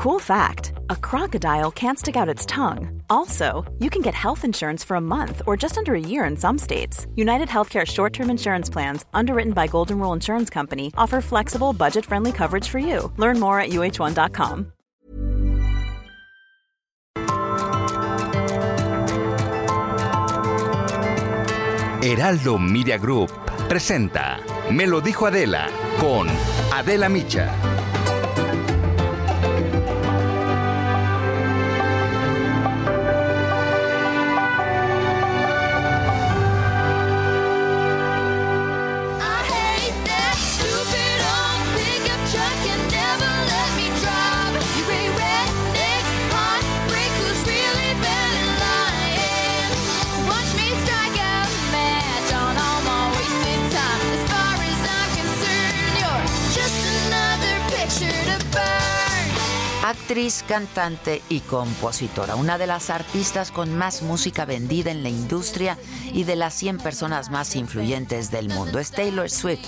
Cool fact a crocodile can't stick out its tongue. Also, you can get health insurance for a month or just under a year in some states. United Healthcare short term insurance plans, underwritten by Golden Rule Insurance Company, offer flexible, budget friendly coverage for you. Learn more at uh1.com. Heraldo Media Group presenta Me lo dijo Adela con Adela Micha. Actriz, cantante y compositora, una de las artistas con más música vendida en la industria y de las 100 personas más influyentes del mundo es Taylor Swift,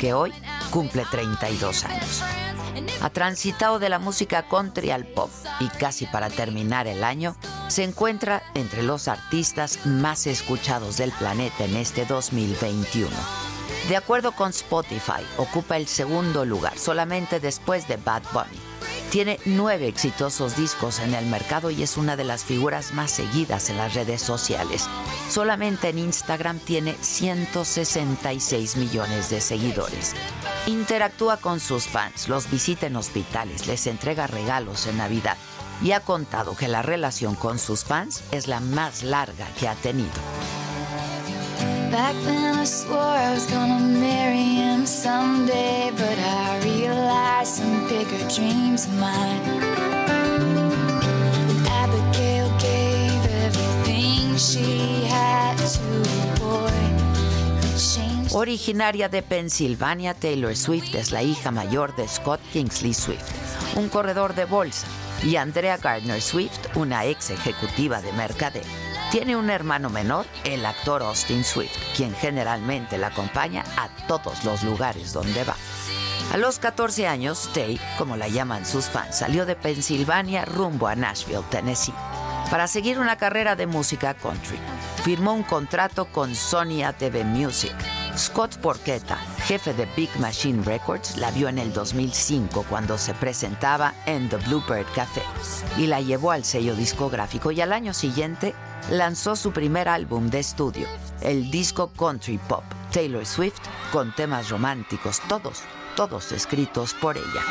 que hoy cumple 32 años. Ha transitado de la música country al pop y casi para terminar el año se encuentra entre los artistas más escuchados del planeta en este 2021. De acuerdo con Spotify, ocupa el segundo lugar, solamente después de Bad Bunny. Tiene nueve exitosos discos en el mercado y es una de las figuras más seguidas en las redes sociales. Solamente en Instagram tiene 166 millones de seguidores. Interactúa con sus fans, los visita en hospitales, les entrega regalos en Navidad y ha contado que la relación con sus fans es la más larga que ha tenido. Back then I swore I was gonna marry him someday, but I realized some bigger dreams of mine. And Abigail gave everything she had to a boy. Originaria de Pensilvania, Taylor Swift es la hija mayor de Scott Kingsley Swift, un corredor de bolsa, y Andrea Gardner Swift, una ex ejecutiva de mercadeo. Tiene un hermano menor, el actor Austin Swift, quien generalmente la acompaña a todos los lugares donde va. A los 14 años, Tay, como la llaman sus fans, salió de Pensilvania rumbo a Nashville, Tennessee, para seguir una carrera de música country. Firmó un contrato con Sony ATV Music. Scott Porchetta, jefe de Big Machine Records, la vio en el 2005 cuando se presentaba en The Bluebird Café y la llevó al sello discográfico y al año siguiente lanzó su primer álbum de estudio, el disco Country Pop, Taylor Swift, con temas románticos, todos, todos escritos por ella.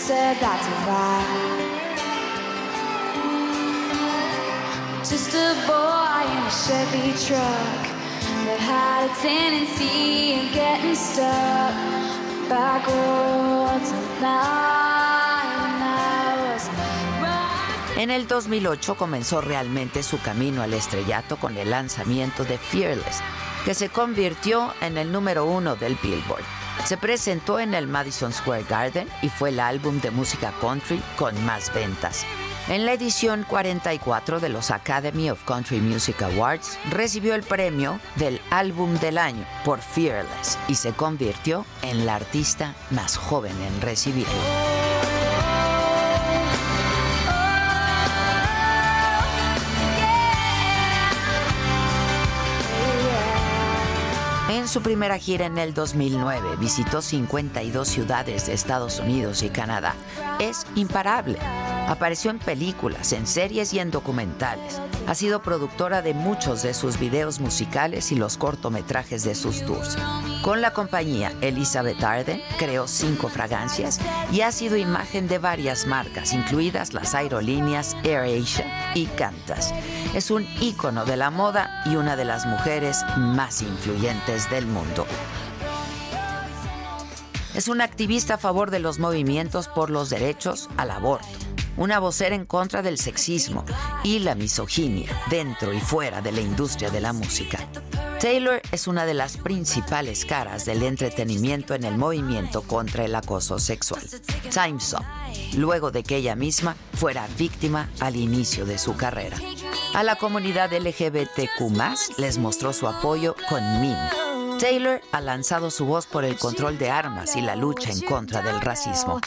Said that's a lie. Just. En el 2008 comenzó realmente su camino al estrellato con el lanzamiento de Fearless, que se convirtió en el número uno del Billboard. Se presentó en el Madison Square Garden y fue el álbum de música country con más ventas. En la edición 44 de los Academy of Country Music Awards recibió el premio del álbum del año por Fearless y se convirtió en la artista más joven en recibirlo. Su primera gira en el 2009 visitó 52 ciudades de Estados Unidos y Canadá. Es imparable. Apareció en películas, en series y en documentales. Ha sido productora de muchos de sus videos musicales y los cortometrajes de sus tours. Con la compañía Elizabeth Arden creó cinco fragancias y ha sido imagen de varias marcas, incluidas las aerolíneas AirAsia y Qantas. Es un ícono de la moda y una de las mujeres más influyentes mundo. Es una activista a favor de los movimientos por los derechos al aborto, una vocera en contra del sexismo y la misoginia dentro y fuera de la industria de la música. Taylor es una de las principales caras del entretenimiento en el movimiento contra el acoso sexual. Time's Up, luego de que ella misma fuera víctima al inicio de su carrera. A la comunidad LGBTQ les mostró su apoyo con Mean. Taylor ha lanzado su voz por el control de armas y la lucha en contra del racismo.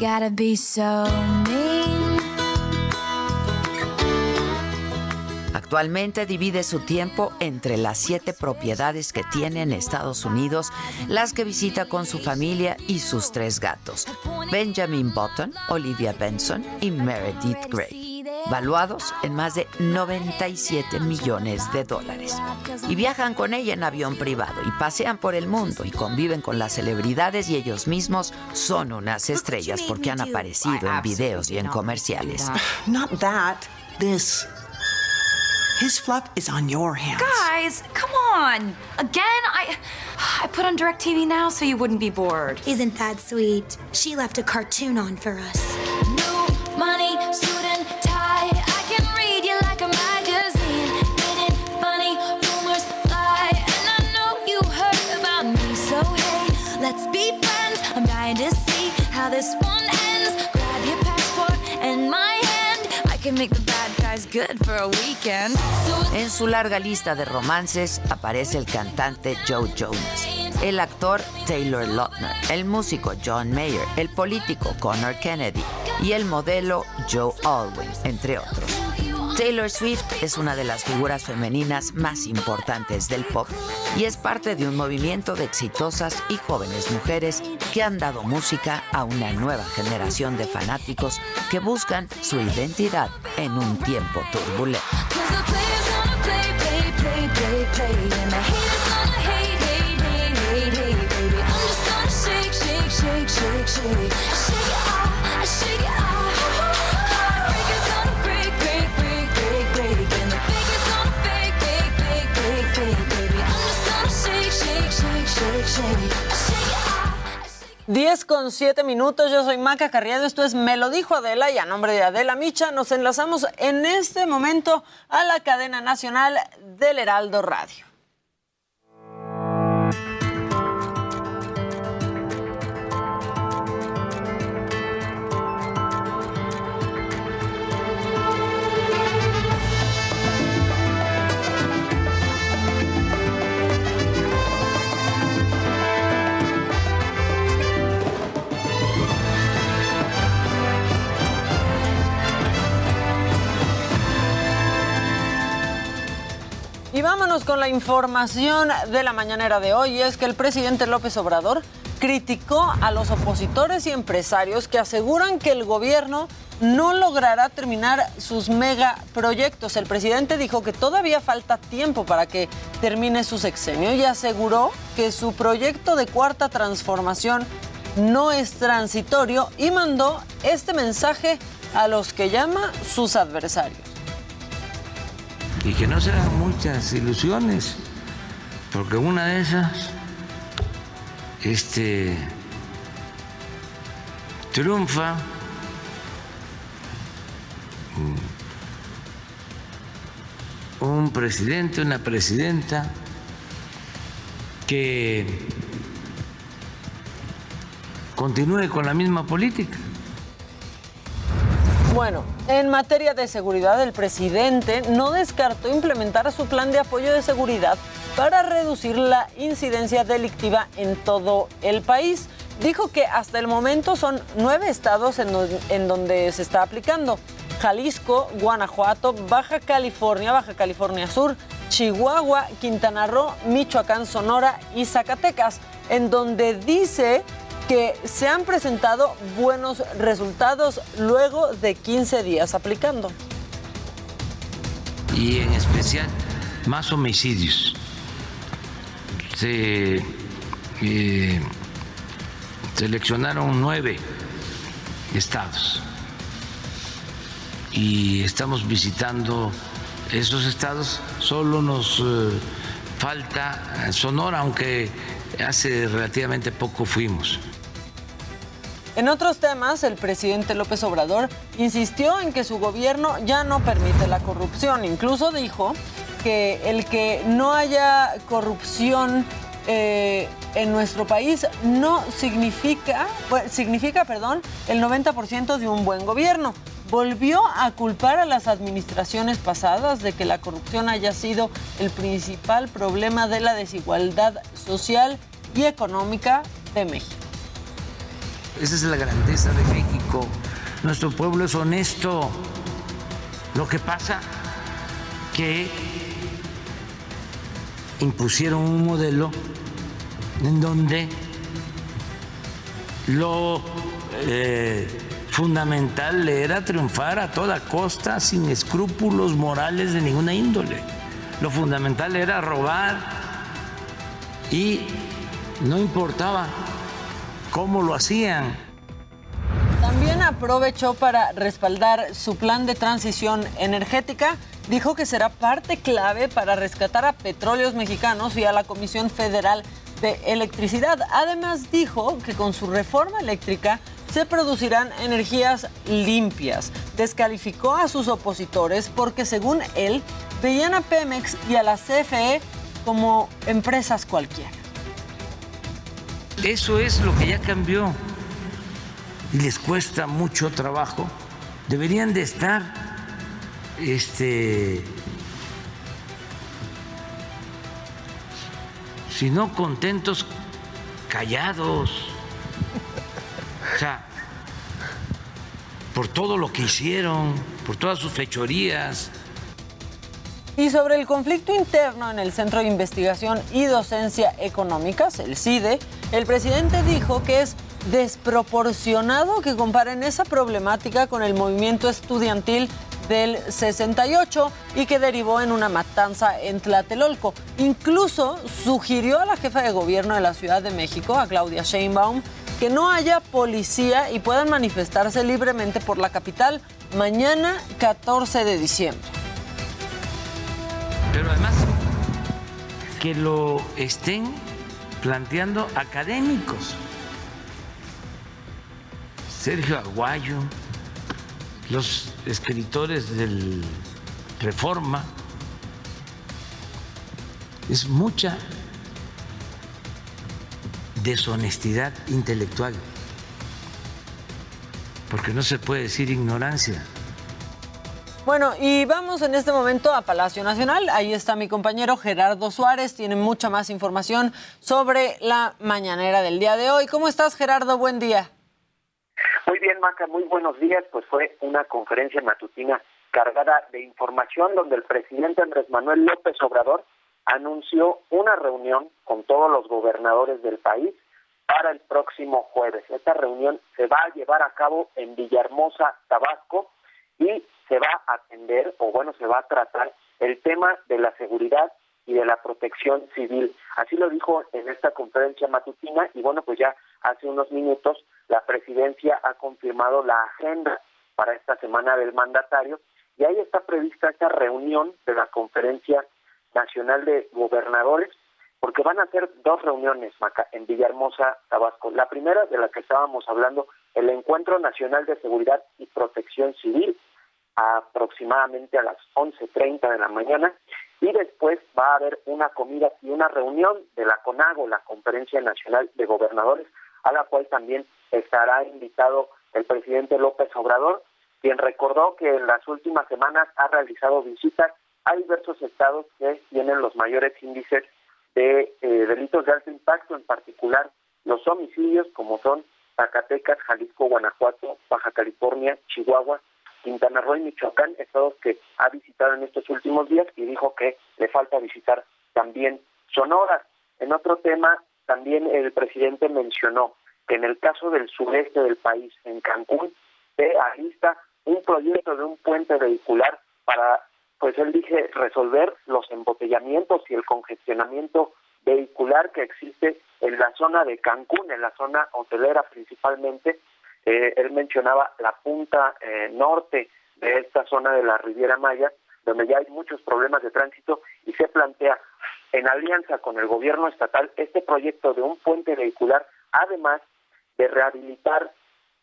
Gotta be so Actualmente divide su tiempo entre las siete propiedades que tiene en Estados Unidos, las que visita con su familia y sus tres gatos, Benjamin Button, Olivia Benson y Meredith Grey, valuados en más de 97 millones de dólares. Y viajan con ella en avión privado y pasean por el mundo y conviven con las celebridades y ellos mismos son unas estrellas porque han aparecido en videos y en comerciales. Not that. This. His fluff is on your hands. Guys, come on. Again, I I put on DirecTV now so you wouldn't be bored. Isn't that sweet? She left a cartoon on for us. Good for a weekend. En su larga lista de romances aparece el cantante Joe Jonas, el actor Taylor Lautner, el músico John Mayer, el político Connor Kennedy y el modelo Joe Alwyn, entre otros. Taylor Swift es una de las figuras femeninas más importantes del pop y es parte de un movimiento de exitosas y jóvenes mujeres que han dado música a una nueva generación de fanáticos que buscan su identidad en un tiempo turbulento. 10 con 7 minutos, yo soy Maca Carriado, esto es Me lo dijo Adela y a nombre de Adela Micha nos enlazamos en este momento a la cadena nacional del Heraldo Radio. Y vámonos con la información de la mañanera de hoy. Es que el presidente López Obrador criticó a los opositores y empresarios que aseguran que el gobierno no logrará terminar sus megaproyectos. El presidente dijo que todavía falta tiempo para que termine su sexenio y aseguró que su proyecto de cuarta transformación no es transitorio y mandó este mensaje a los que llama sus adversarios. Y que no serán muchas ilusiones, porque una de esas este, triunfa mm, un presidente, una presidenta que continúe con la misma política. Bueno, en materia de seguridad, el presidente no descartó implementar su plan de apoyo de seguridad para reducir la incidencia delictiva en todo el país. Dijo que hasta el momento son nueve estados en, en donde se está aplicando. Jalisco, Guanajuato, Baja California, Baja California Sur, Chihuahua, Quintana Roo, Michoacán, Sonora y Zacatecas, en donde dice que se han presentado buenos resultados luego de 15 días aplicando. y en especial más homicidios. Se eh, seleccionaron nueve estados y estamos visitando esos estados. Solo nos eh, falta Sonora, aunque hace relativamente poco fuimos. En otros temas, el presidente López Obrador insistió en que su gobierno ya no permite la corrupción. Incluso dijo que el que no haya corrupción eh, en nuestro país no significa, significa, perdón, el 90% de un buen gobierno. Volvió a culpar a las administraciones pasadas de que la corrupción haya sido el principal problema de la desigualdad social y económica de México. Esa es la grandeza de México. Nuestro pueblo es honesto. Lo que pasa que impusieron un modelo en donde lo eh, fundamental era triunfar a toda costa sin escrúpulos morales de ninguna índole. Lo fundamental era robar y no importaba cómo lo hacían. También aprovechó para respaldar su plan de transición energética. Dijo que será parte clave para rescatar a petróleos mexicanos y a la Comisión Federal de Electricidad. Además dijo que con su reforma eléctrica se producirán energías limpias. Descalificó a sus opositores porque según él veían a Pemex y a la CFE como empresas cualquiera. Eso es lo que ya cambió y les cuesta mucho trabajo. Deberían de estar este si no contentos, callados. O sea, por todo lo que hicieron, por todas sus fechorías. Y sobre el conflicto interno en el Centro de Investigación y Docencia Económicas, el CIDE, el presidente dijo que es desproporcionado que comparen esa problemática con el movimiento estudiantil del 68 y que derivó en una matanza en Tlatelolco. Incluso sugirió a la jefa de gobierno de la Ciudad de México, a Claudia Sheinbaum, que no haya policía y puedan manifestarse libremente por la capital mañana 14 de diciembre. Pero además, que lo estén planteando académicos. Sergio Aguayo, los escritores del Reforma, es mucha deshonestidad intelectual, porque no se puede decir ignorancia. Bueno, y vamos en este momento a Palacio Nacional. Ahí está mi compañero Gerardo Suárez. Tiene mucha más información sobre la mañanera del día de hoy. ¿Cómo estás, Gerardo? Buen día. Muy bien, Maca, muy buenos días. Pues fue una conferencia matutina cargada de información donde el presidente Andrés Manuel López Obrador anunció una reunión con todos los gobernadores del país para el próximo jueves. Esta reunión se va a llevar a cabo en Villahermosa, Tabasco, y se va a atender, o bueno, se va a tratar el tema de la seguridad y de la protección civil. Así lo dijo en esta conferencia matutina y bueno, pues ya hace unos minutos la presidencia ha confirmado la agenda para esta semana del mandatario y ahí está prevista esta reunión de la conferencia nacional de gobernadores porque van a ser dos reuniones en Villahermosa, Tabasco. La primera de la que estábamos hablando, el Encuentro Nacional de Seguridad y Protección Civil, aproximadamente a las 11.30 de la mañana y después va a haber una comida y una reunión de la CONAGO, la Conferencia Nacional de Gobernadores, a la cual también estará invitado el presidente López Obrador, quien recordó que en las últimas semanas ha realizado visitas a diversos estados que tienen los mayores índices de eh, delitos de alto impacto, en particular los homicidios, como son Zacatecas, Jalisco, Guanajuato, Baja California, Chihuahua, Quintana Roo y Michoacán, estados que ha visitado en estos últimos días y dijo que le falta visitar también Sonora. En otro tema, también el presidente mencionó que en el caso del sureste del país, en Cancún, se alista un proyecto de un puente vehicular para, pues él dice, resolver los embotellamientos y el congestionamiento vehicular que existe en la zona de Cancún, en la zona hotelera principalmente, eh, él mencionaba la punta eh, norte de esta zona de la Riviera Maya, donde ya hay muchos problemas de tránsito y se plantea en alianza con el gobierno estatal este proyecto de un puente vehicular, además de rehabilitar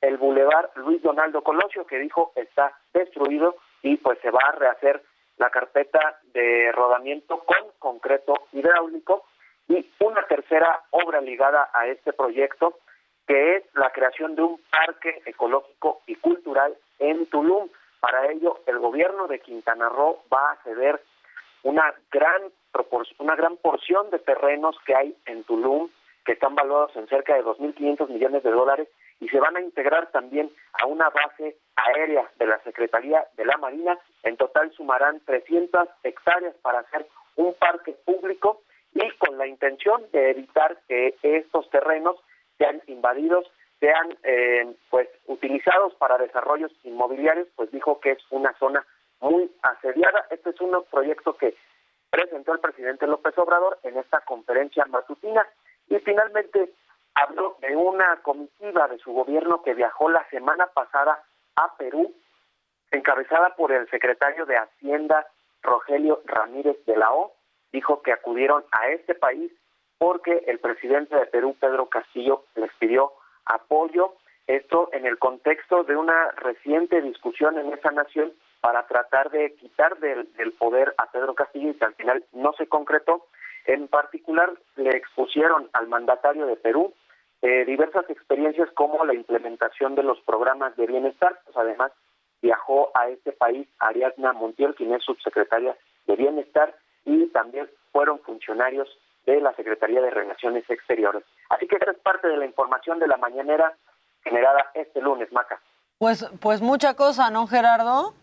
el bulevar Luis Donaldo Colosio, que dijo está destruido y pues se va a rehacer la carpeta de rodamiento con concreto hidráulico y una tercera obra ligada a este proyecto que es la creación de un parque ecológico y cultural en Tulum. Para ello, el gobierno de Quintana Roo va a ceder una gran una gran porción de terrenos que hay en Tulum que están valuados en cerca de 2.500 millones de dólares y se van a integrar también a una base aérea de la Secretaría de la Marina. En total sumarán 300 hectáreas para hacer un parque público y con la intención de evitar que estos terrenos sean invadidos, sean eh, pues utilizados para desarrollos inmobiliarios, pues dijo que es una zona muy asediada. Este es un proyecto que presentó el presidente López Obrador en esta conferencia matutina y finalmente habló de una comitiva de su gobierno que viajó la semana pasada a Perú, encabezada por el secretario de Hacienda Rogelio Ramírez de la O, dijo que acudieron a este país porque el presidente de Perú, Pedro Castillo, les pidió apoyo, esto en el contexto de una reciente discusión en esa nación para tratar de quitar del, poder a Pedro Castillo y que al final no se concretó. En particular, le expusieron al mandatario de Perú eh, diversas experiencias como la implementación de los programas de bienestar. Pues además, viajó a este país Ariadna Montiel, quien es subsecretaria de Bienestar, y también fueron funcionarios de la Secretaría de Relaciones Exteriores. Así que esta es parte de la información de la mañanera generada este lunes, Maca. Pues, pues mucha cosa, ¿no, Gerardo?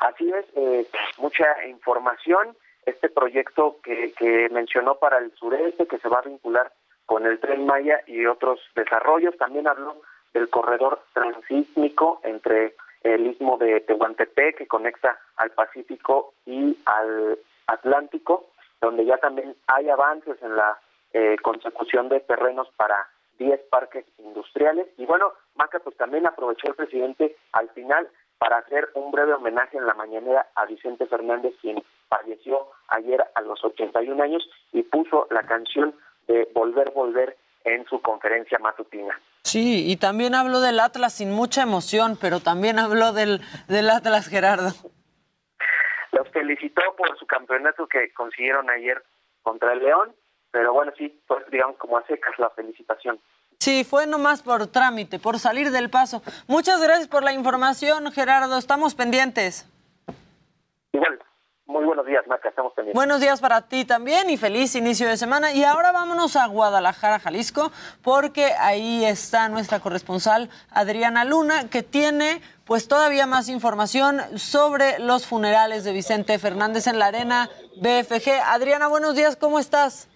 Así es, eh, mucha información. Este proyecto que, que mencionó para el sureste, que se va a vincular con el Tren Maya y otros desarrollos. También habló del corredor transísmico entre el istmo de Tehuantepec, que conecta al Pacífico y al Atlántico, donde ya también hay avances en la eh, consecución de terrenos para 10 parques industriales. Y bueno, Maca, pues también aprovechó el presidente al final para hacer un breve homenaje en la mañanera a Vicente Fernández, quien falleció ayer a los 81 años y puso la canción de Volver, Volver en su conferencia matutina. Sí, y también habló del Atlas sin mucha emoción, pero también habló del, del Atlas, Gerardo. Los felicitó por su campeonato que consiguieron ayer contra el León, pero bueno, sí, pues digamos como a secas la felicitación. Sí, fue nomás por trámite, por salir del paso. Muchas gracias por la información, Gerardo. Estamos pendientes. Igual, muy buenos días, Maca, estamos pendientes. Buenos días para ti también y feliz inicio de semana. Y ahora vámonos a Guadalajara, Jalisco, porque ahí está nuestra corresponsal Adriana Luna, que tiene pues todavía más información sobre los funerales de Vicente Fernández en la arena BFG. Adriana, buenos días, ¿cómo estás?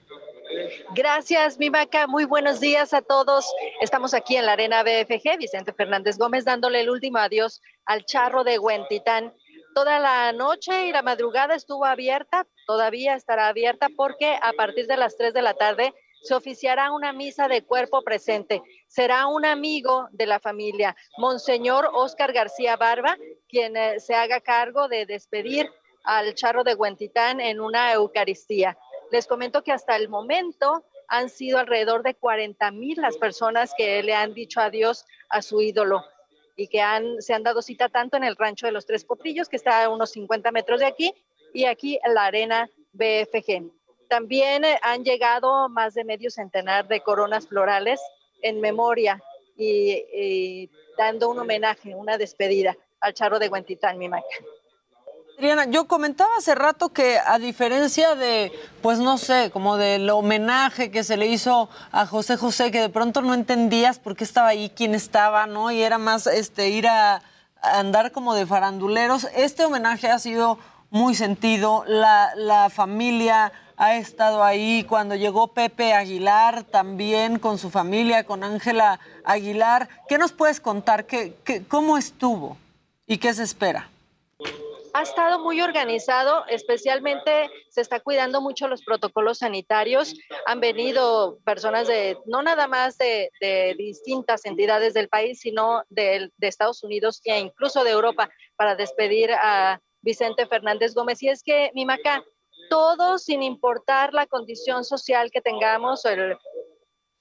Gracias, mi vaca. Muy buenos días a todos. Estamos aquí en la Arena BFG, Vicente Fernández Gómez, dándole el último adiós al charro de Huentitán. Toda la noche y la madrugada estuvo abierta, todavía estará abierta porque a partir de las 3 de la tarde se oficiará una misa de cuerpo presente. Será un amigo de la familia, Monseñor Oscar García Barba, quien eh, se haga cargo de despedir al charro de Huentitán en una Eucaristía. Les comento que hasta el momento han sido alrededor de 40 mil las personas que le han dicho adiós a su ídolo y que se han dado cita tanto en el rancho de los Tres Potrillos, que está a unos 50 metros de aquí, y aquí en la arena BFG. También eh, han llegado más de medio centenar de coronas florales en memoria y, y dando un homenaje, una despedida al charro de Huentitán, mi maca. Adriana, yo comentaba hace rato que a diferencia de, pues no sé, como del homenaje que se le hizo a José José, que de pronto no entendías por qué estaba ahí, quién estaba, ¿no? Y era más este ir a, andar como de faranduleros. Este homenaje ha sido muy sentido. La, familia ha estado ahí. Cuando llegó Pepe Aguilar, también con su familia, con Ángela Aguilar. ¿Qué nos puedes contar? ¿Qué, qué, ¿Cómo estuvo y qué se espera? Ha estado muy organizado, especialmente se está cuidando mucho los protocolos sanitarios. Han venido personas de, no nada más de, de distintas entidades del país, sino de, de, Estados Unidos e incluso de Europa para despedir a Vicente Fernández Gómez. Y es que, mi Maca, todos, sin importar la condición social que tengamos, el,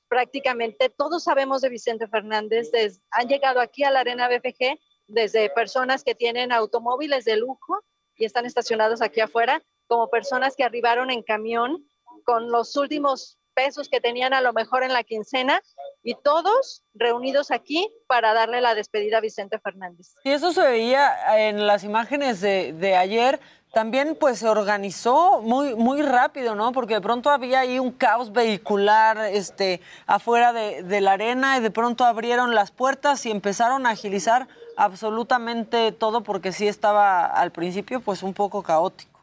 prácticamente todos sabemos de Vicente Fernández, des- han llegado aquí a la Arena BFG desde personas que tienen automóviles de lujo y están estacionados aquí afuera, como personas que arribaron en camión con los últimos pesos que tenían a lo mejor en la quincena y todos reunidos aquí para darle la despedida a Vicente Fernández. Y eso se veía en las imágenes de, de ayer. También pues se organizó muy, muy rápido, ¿no? Porque de pronto había ahí un caos vehicular este, afuera de, de la arena y de pronto abrieron las puertas y empezaron a agilizar absolutamente todo porque sí estaba al principio pues un poco caótico.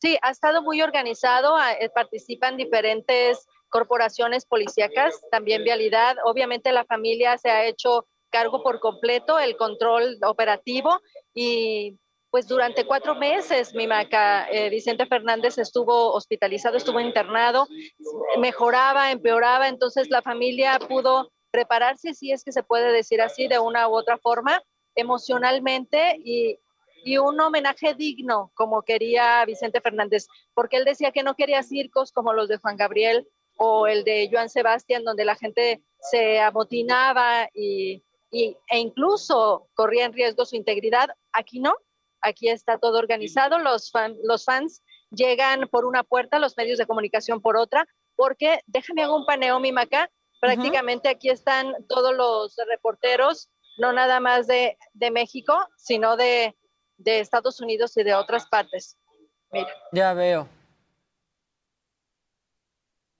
Sí, ha estado muy organizado, a- eh, participan diferentes corporaciones policíacas, también Vialidad. Obviamente la familia se ha hecho cargo por completo el control operativo y pues durante cuatro meses, mi maca, eh, Vicente Fernández estuvo hospitalizado, estuvo internado, mejoraba, empeoraba, entonces la familia pudo prepararse, si es que se puede decir así, de una u otra forma, emocionalmente y, y un homenaje digno, como quería Vicente Fernández, porque él decía que no quería circos como los de Juan Gabriel o el de Joan Sebastián, donde la gente se amotinaba y, e incluso corría en riesgo su integridad. Aquí no, aquí está todo organizado, los, fan- los fans llegan por una puerta, los medios de comunicación por otra, porque déjame hago un paneo, mi maca, prácticamente aquí están todos los reporteros, no nada más de, de México, sino de, de Estados Unidos y de otras partes. Mira, Ya veo.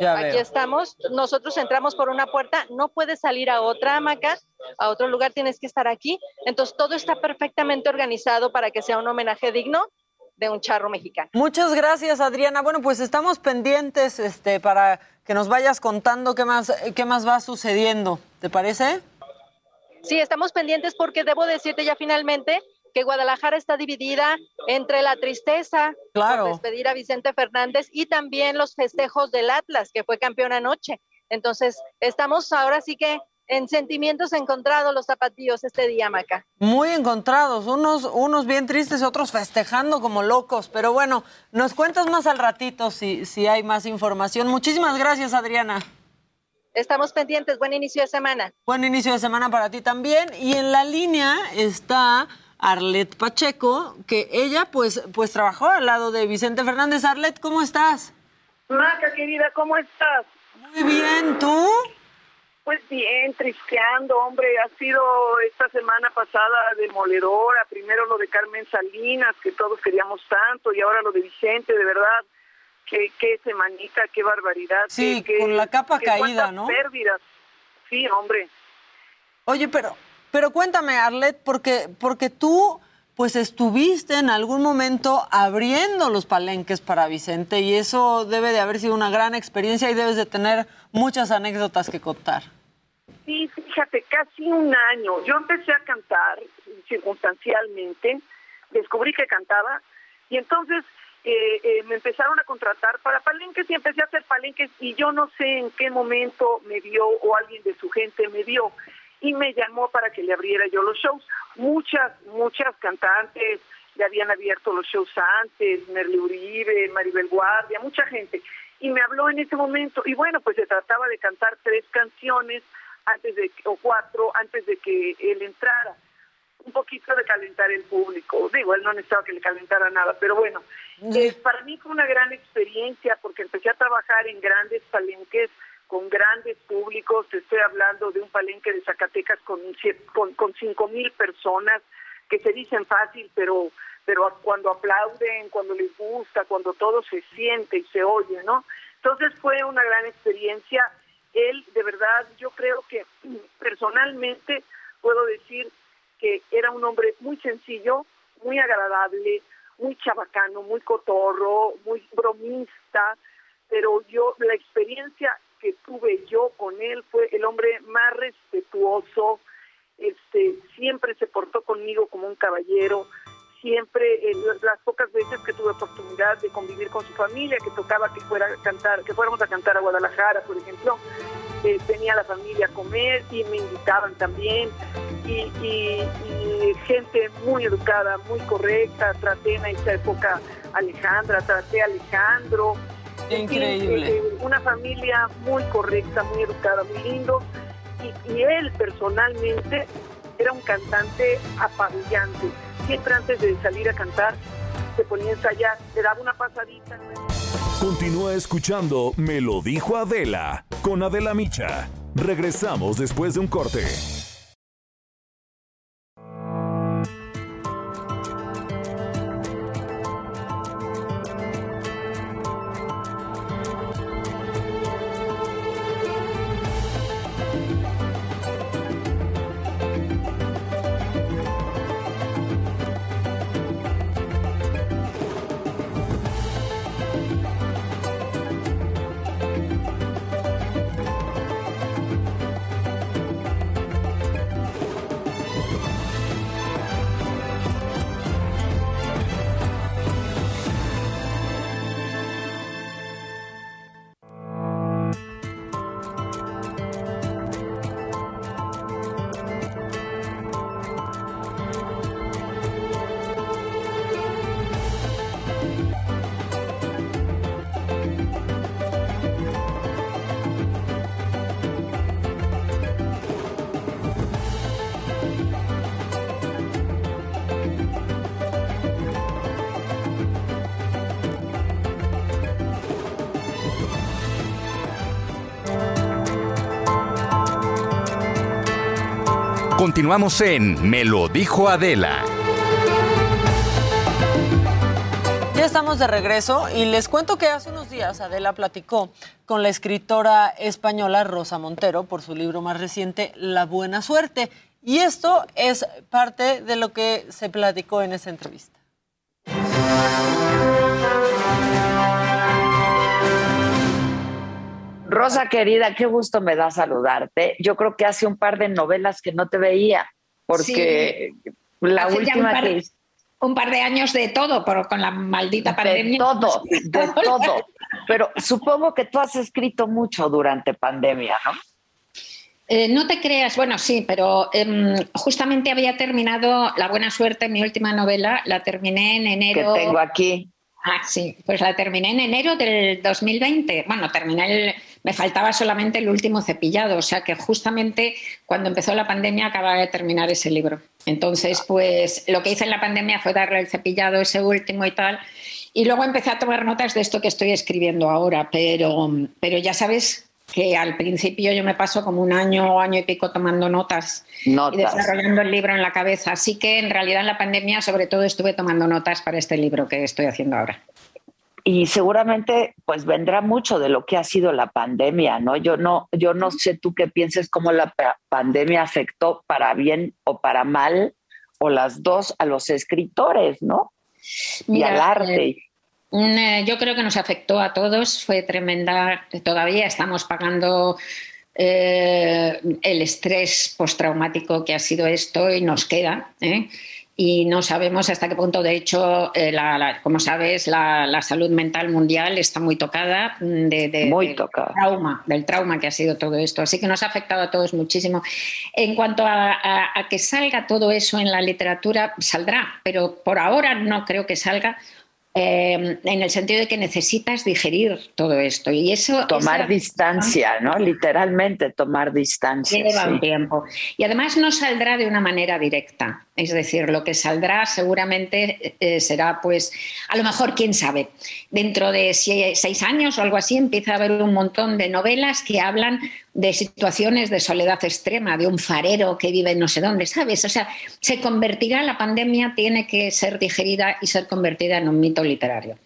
Ya aquí veo. estamos, nosotros entramos por una puerta, no puedes salir a otra hamaca, a otro lugar tienes que estar aquí, entonces todo está perfectamente organizado para que sea un homenaje digno de un charro mexicano. Muchas gracias, Adriana. Bueno, pues estamos pendientes este, para que nos vayas contando qué más, qué más va sucediendo. ¿Te parece? Sí, estamos pendientes porque debo decirte ya finalmente que Guadalajara está dividida entre la tristeza Claro. por despedir a Vicente Fernández y también los festejos del Atlas, que fue campeón anoche. Entonces, estamos ahora sí que en sentimientos encontrados los zapatillos este día, Maca. Muy encontrados, unos, unos bien tristes, otros festejando como locos. Pero bueno, nos cuentas más al ratito si, si hay más información. Muchísimas gracias, Adriana. Estamos pendientes. Buen inicio de semana. Buen inicio de semana para ti también. Y en la línea está Arlet Pacheco, que ella pues, pues trabajó al lado de Vicente Fernández. Arlet, ¿cómo estás? Maca, querida, ¿cómo estás? Muy bien, ¿tú? Pues bien, tristeando, hombre, ha sido esta semana pasada demoledora, primero lo de Carmen Salinas, que todos queríamos tanto, y ahora lo de Vicente, de verdad, qué, qué semanita, qué barbaridad. Sí, qué- qué- con la capa caída, ¿no? pérdidas. Sí, hombre. Oye, pero, pero cuéntame, Arlet, porque, porque tú pues estuviste en algún momento abriendo los palenques para Vicente y eso debe de haber sido una gran experiencia y debes de tener muchas anécdotas que contar. Sí, fíjate, casi un año. Yo empecé a cantar circunstancialmente, descubrí que cantaba y entonces eh, eh, me empezaron a contratar para palenques y empecé a hacer palenques y yo no sé en qué momento me vio o alguien de su gente me vio y me llamó para que le abriera yo los shows. Muchas, muchas cantantes le habían abierto los shows antes, Merle Uribe, Maribel Guardia, mucha gente. Y me habló en ese momento y bueno, pues se trataba de cantar tres canciones antes de o cuatro antes de que él entrara. Un poquito de calentar el público. Digo él no necesitaba que le calentara nada pero bueno eh, para mí fue una gran experiencia porque empecé a trabajar en grandes palenques con grandes públicos. Te estoy hablando de un palenque de Zacatecas con con, con cinco mil personas que se dicen fácil pero pero cuando aplauden cuando les gusta cuando todo se siente y se oye no entonces fue una gran experiencia él de verdad yo creo que personalmente puedo decir que era un hombre muy sencillo, muy agradable, muy chabacano, muy cotorro, muy bromista, pero yo la experiencia que tuve yo con él fue el hombre más respetuoso, este siempre se portó conmigo como un caballero, siempre eh, las pocas veces que tuve oportunidad de convivir con su familia, que tocaba que fuera a cantar, que fuéramos a cantar a Guadalajara, por ejemplo, eh, venía la familia a comer y me invitaban también y, y- y gente muy educada, muy correcta, traté en esa época Alejandra, traté a Alejandro Increíble. eh, eh, una familia muy correcta, muy educada, muy lindo. Y, y él personalmente era un cantante apabullante. Siempre antes de salir a cantar se ponía a ensayar, le daba una pasadita. Continúa escuchando Me lo dijo Adela con Adela Micha. Regresamos después de un corte. Continuamos en Me lo dijo Adela. Ya estamos de regreso y les cuento que hace unos días Adela platicó con la escritora española Rosa Montero por su libro más reciente La Buena Suerte. Y esto es parte de lo que se platicó en esa entrevista. Rosa querida, qué gusto me da saludarte. Yo creo que hace un par de novelas que no te veía, porque la Hace ya última un par, que un par de años de todo, pero con la maldita pandemia. de todo, de todo. Pero supongo que tú has escrito mucho durante pandemia, ¿no? Eh, no te creas, bueno, sí, pero em, justamente había terminado La Buena Suerte, mi última novela, la terminé en Que enero. tengo aquí. Ah, sí, pues la terminé en enero del 2020. Bueno, terminé el, me faltaba solamente el último cepillado, o sea que justamente cuando empezó la pandemia acababa de terminar ese libro. Entonces, pues lo que hice en la pandemia fue darle el cepillado ese último y tal. Y luego empecé a tomar notas de esto que estoy escribiendo ahora, pero, pero ya sabes que al principio yo me paso como un año o año y pico tomando notas, Notas. y desarrollando el libro en la cabeza. Así que en realidad en la pandemia sobre todo estuve tomando notas para este libro que estoy haciendo ahora. Y seguramente pues vendrá mucho de lo que ha sido la pandemia, ¿no? Yo no, yo no sé tú qué pienses cómo la pa- pandemia afectó para bien o para mal, o las dos, a los escritores, ¿no? y Mira, al arte. eh, Mm, eh, Yo creo que nos afectó a todos, fue tremenda. Todavía estamos pagando eh, el estrés postraumático que ha sido esto y nos queda. ¿eh? Y no sabemos hasta qué punto, de hecho, eh, la- la- como sabes, la, la salud mental mundial está muy tocada mm, de, de- Muy del tocada. trauma, del trauma que ha sido todo esto. Así que nos ha afectado a todos muchísimo. En cuanto a, a- a que salga todo eso en la literatura, saldrá, pero por ahora no creo que salga. eh, en el sentido de que necesitas digerir todo esto y eso Tomar esa- distancia, ¿no? Literalmente tomar distancia. Lleva sí. un tiempo. Y además no saldrá de una manera directa. Es decir, lo que saldrá seguramente eh, será, pues, a lo mejor, quién sabe, dentro de seis años o algo así, empieza a haber un montón de novelas que hablan de situaciones de soledad extrema, de un farero que vive no sé dónde, ¿sabes? O sea, se convertirá, la pandemia tiene que ser digerida y ser convertida en un mito literario.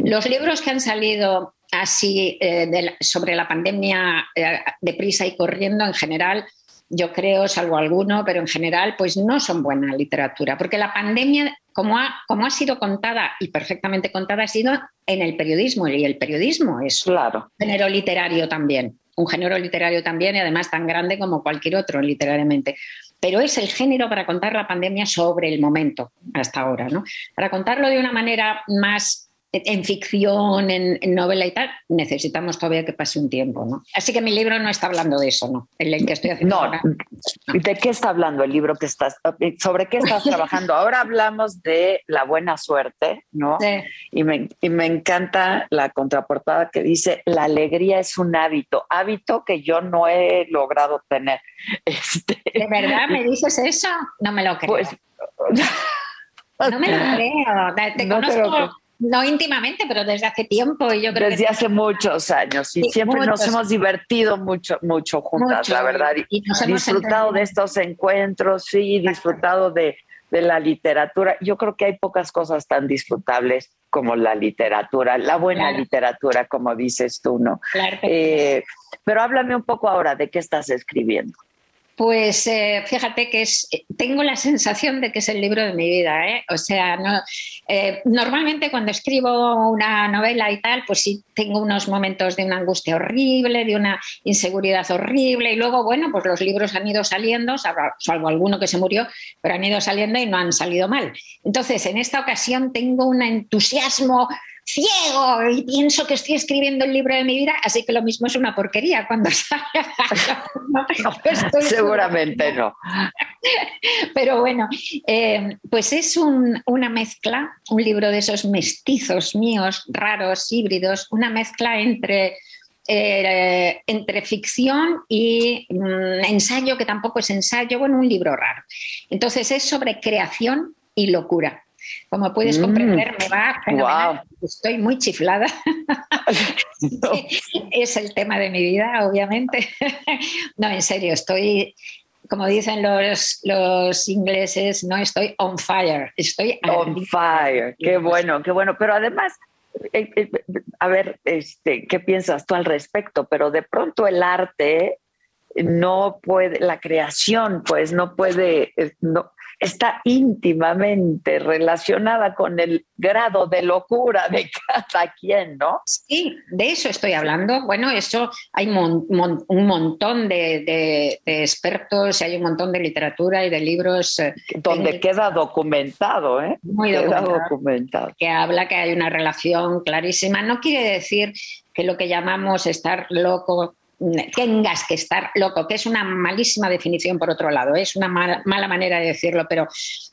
Los libros que han salido así eh, sobre la pandemia eh, deprisa y corriendo en general, yo creo, salvo alguno, pero en general, pues no son buena literatura, porque la pandemia, como ha, como ha sido contada y perfectamente contada, ha sido en el periodismo, y el periodismo es claro. un género literario también, un género literario también y además tan grande como cualquier otro literariamente. Pero es el género para contar la pandemia sobre el momento hasta ahora, ¿no? Para contarlo de una manera más en ficción, en, en novela y tal, necesitamos todavía que pase un tiempo, ¿no? Así que mi libro no está hablando de eso, ¿no? El, el que estoy haciendo No, ahora. ¿de qué está hablando el libro que estás, sobre qué estás trabajando? Ahora hablamos de la buena suerte, ¿no? Sí. Y, me, y me encanta la contraportada que dice, la alegría es un hábito, hábito que yo no he logrado tener. Este, ¿De verdad me dices eso? No me lo creo. Pues, no me lo creo. Te, No conozco, lo creo. No íntimamente, pero desde hace tiempo y yo creo Desde que... hace muchos años y Sí, siempre nos hemos divertido mucho, mucho juntas, Mucho, la verdad, y, y disfrutado de estos encuentros, sí, disfrutado de, de la literatura. Yo creo que hay pocas cosas tan disfrutables como la literatura, la buena Claro. literatura, como dices tú, ¿no? Claro. Eh, pero háblame un poco ahora de qué estás escribiendo. Pues eh, fíjate que es, tengo la sensación de que es el libro de mi vida. ¿eh? O sea, eh, normalmente cuando escribo una novela y tal, pues sí tengo unos momentos de una angustia horrible, de una inseguridad horrible, y luego, bueno, pues los libros han ido saliendo, salvo alguno que se murió, pero han ido saliendo y no han salido mal. Entonces, en esta ocasión tengo un entusiasmo ciego y pienso que estoy escribiendo el libro de mi vida, así que lo mismo es una porquería cuando salga. Estoy Seguramente no. pero bueno, eh, pues es un- una mezcla, un libro de esos mestizos míos, raros, híbridos, una mezcla entre, eh, entre ficción y mm, ensayo, que tampoco es ensayo, bueno, un libro raro. Entonces es sobre creación y locura. Como puedes Mm. comprender, me va fenomenal. Estoy muy chiflada. es el tema de mi vida, obviamente. no, en serio, estoy, como dicen los, los ingleses, no estoy on fire, estoy On fire, qué bueno, qué bueno. Pero además, eh, eh, a ver, este, ¿qué piensas tú al respecto? Pero de pronto el arte no puede, la creación, pues no puede, eh, no, está íntimamente relacionada con el grado de locura de cada quien, ¿no? Sí, de eso estoy hablando. Bueno, eso hay mon- mon- un montón de, de- de expertos, y hay un montón de literatura y de libros eh, Donde queda documentado, ¿eh? Muy Queda documentado. documentado. que habla que hay una relación clarísima. No quiere decir que lo que llamamos estar loco tengas que estar loco, que es una malísima definición por otro lado, ¿eh? es una mala, mala manera de decirlo, pero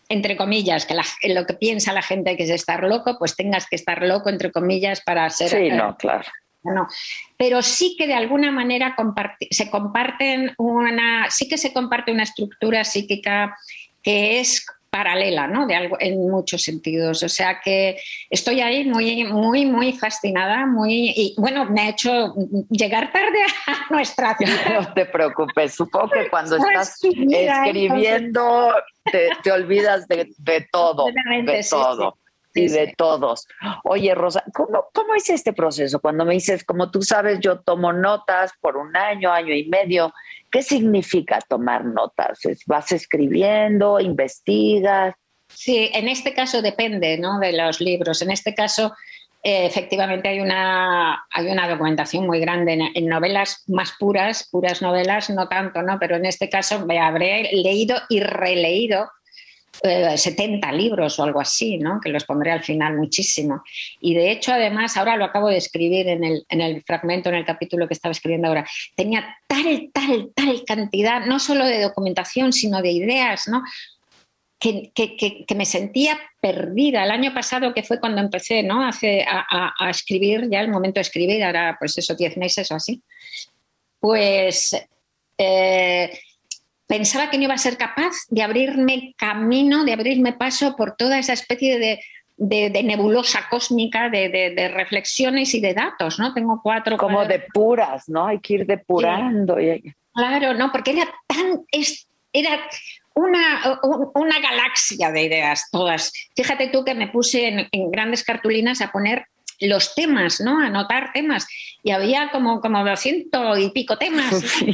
entre comillas, que la- lo que piensa la gente que es estar loco, pues tengas que estar loco, entre comillas, para ser... Sí, eh, no, claro. no, pero sí que de alguna manera se comparten una, sí que se comparte una estructura psíquica que es paralela, ¿no? De algo, en muchos sentidos. O sea que estoy ahí muy, muy, muy fascinada, muy, y bueno, me ha hecho llegar tarde a nuestra cita. No te preocupes, supongo que cuando estás escribiendo te, te olvidas de, de todo, de sí, todo. sí. Y de todos. Oye, Rosa, ¿cómo, ¿cómo es este proceso? Cuando me dices, como tú sabes, yo tomo notas por un año, año y medio. ¿Qué significa tomar notas? ¿Es- ¿Vas escribiendo, investigas? Sí, en este caso depende ¿no? de los libros. En este caso, eh, efectivamente, hay una, hay una documentación muy grande en, en novelas más puras, puras novelas, no tanto, ¿no? pero en este caso me habré leído y releído eh, 70 libros o algo así, ¿no? que los pondré al final muchísimo. Y de hecho, además, ahora lo acabo de escribir en el, en el fragmento, en el capítulo que estaba escribiendo ahora, tenía tal, tal, tal cantidad, no solo de documentación, sino de ideas, ¿no? que, que- que- me sentía perdida. El año pasado, que fue cuando empecé ¿no? Hace, a escribir, ya el momento de escribir, ahora pues eso, 10 meses o así, pues eh, pensaba que no iba a ser capaz de abrirme camino, de abrirme paso por toda esa especie de, de- de nebulosa cósmica de, de- de reflexiones y de datos, ¿no? Tengo cuatro... Como cuadros- depuras, ¿no? Hay que ir depurando. y- Claro, no, porque era tan. es- era una, un- una galaxia de ideas todas. Fíjate tú que me puse en, en grandes cartulinas a poner los temas, ¿no? Anotar temas. Y había como, como 200 y pico temas. Y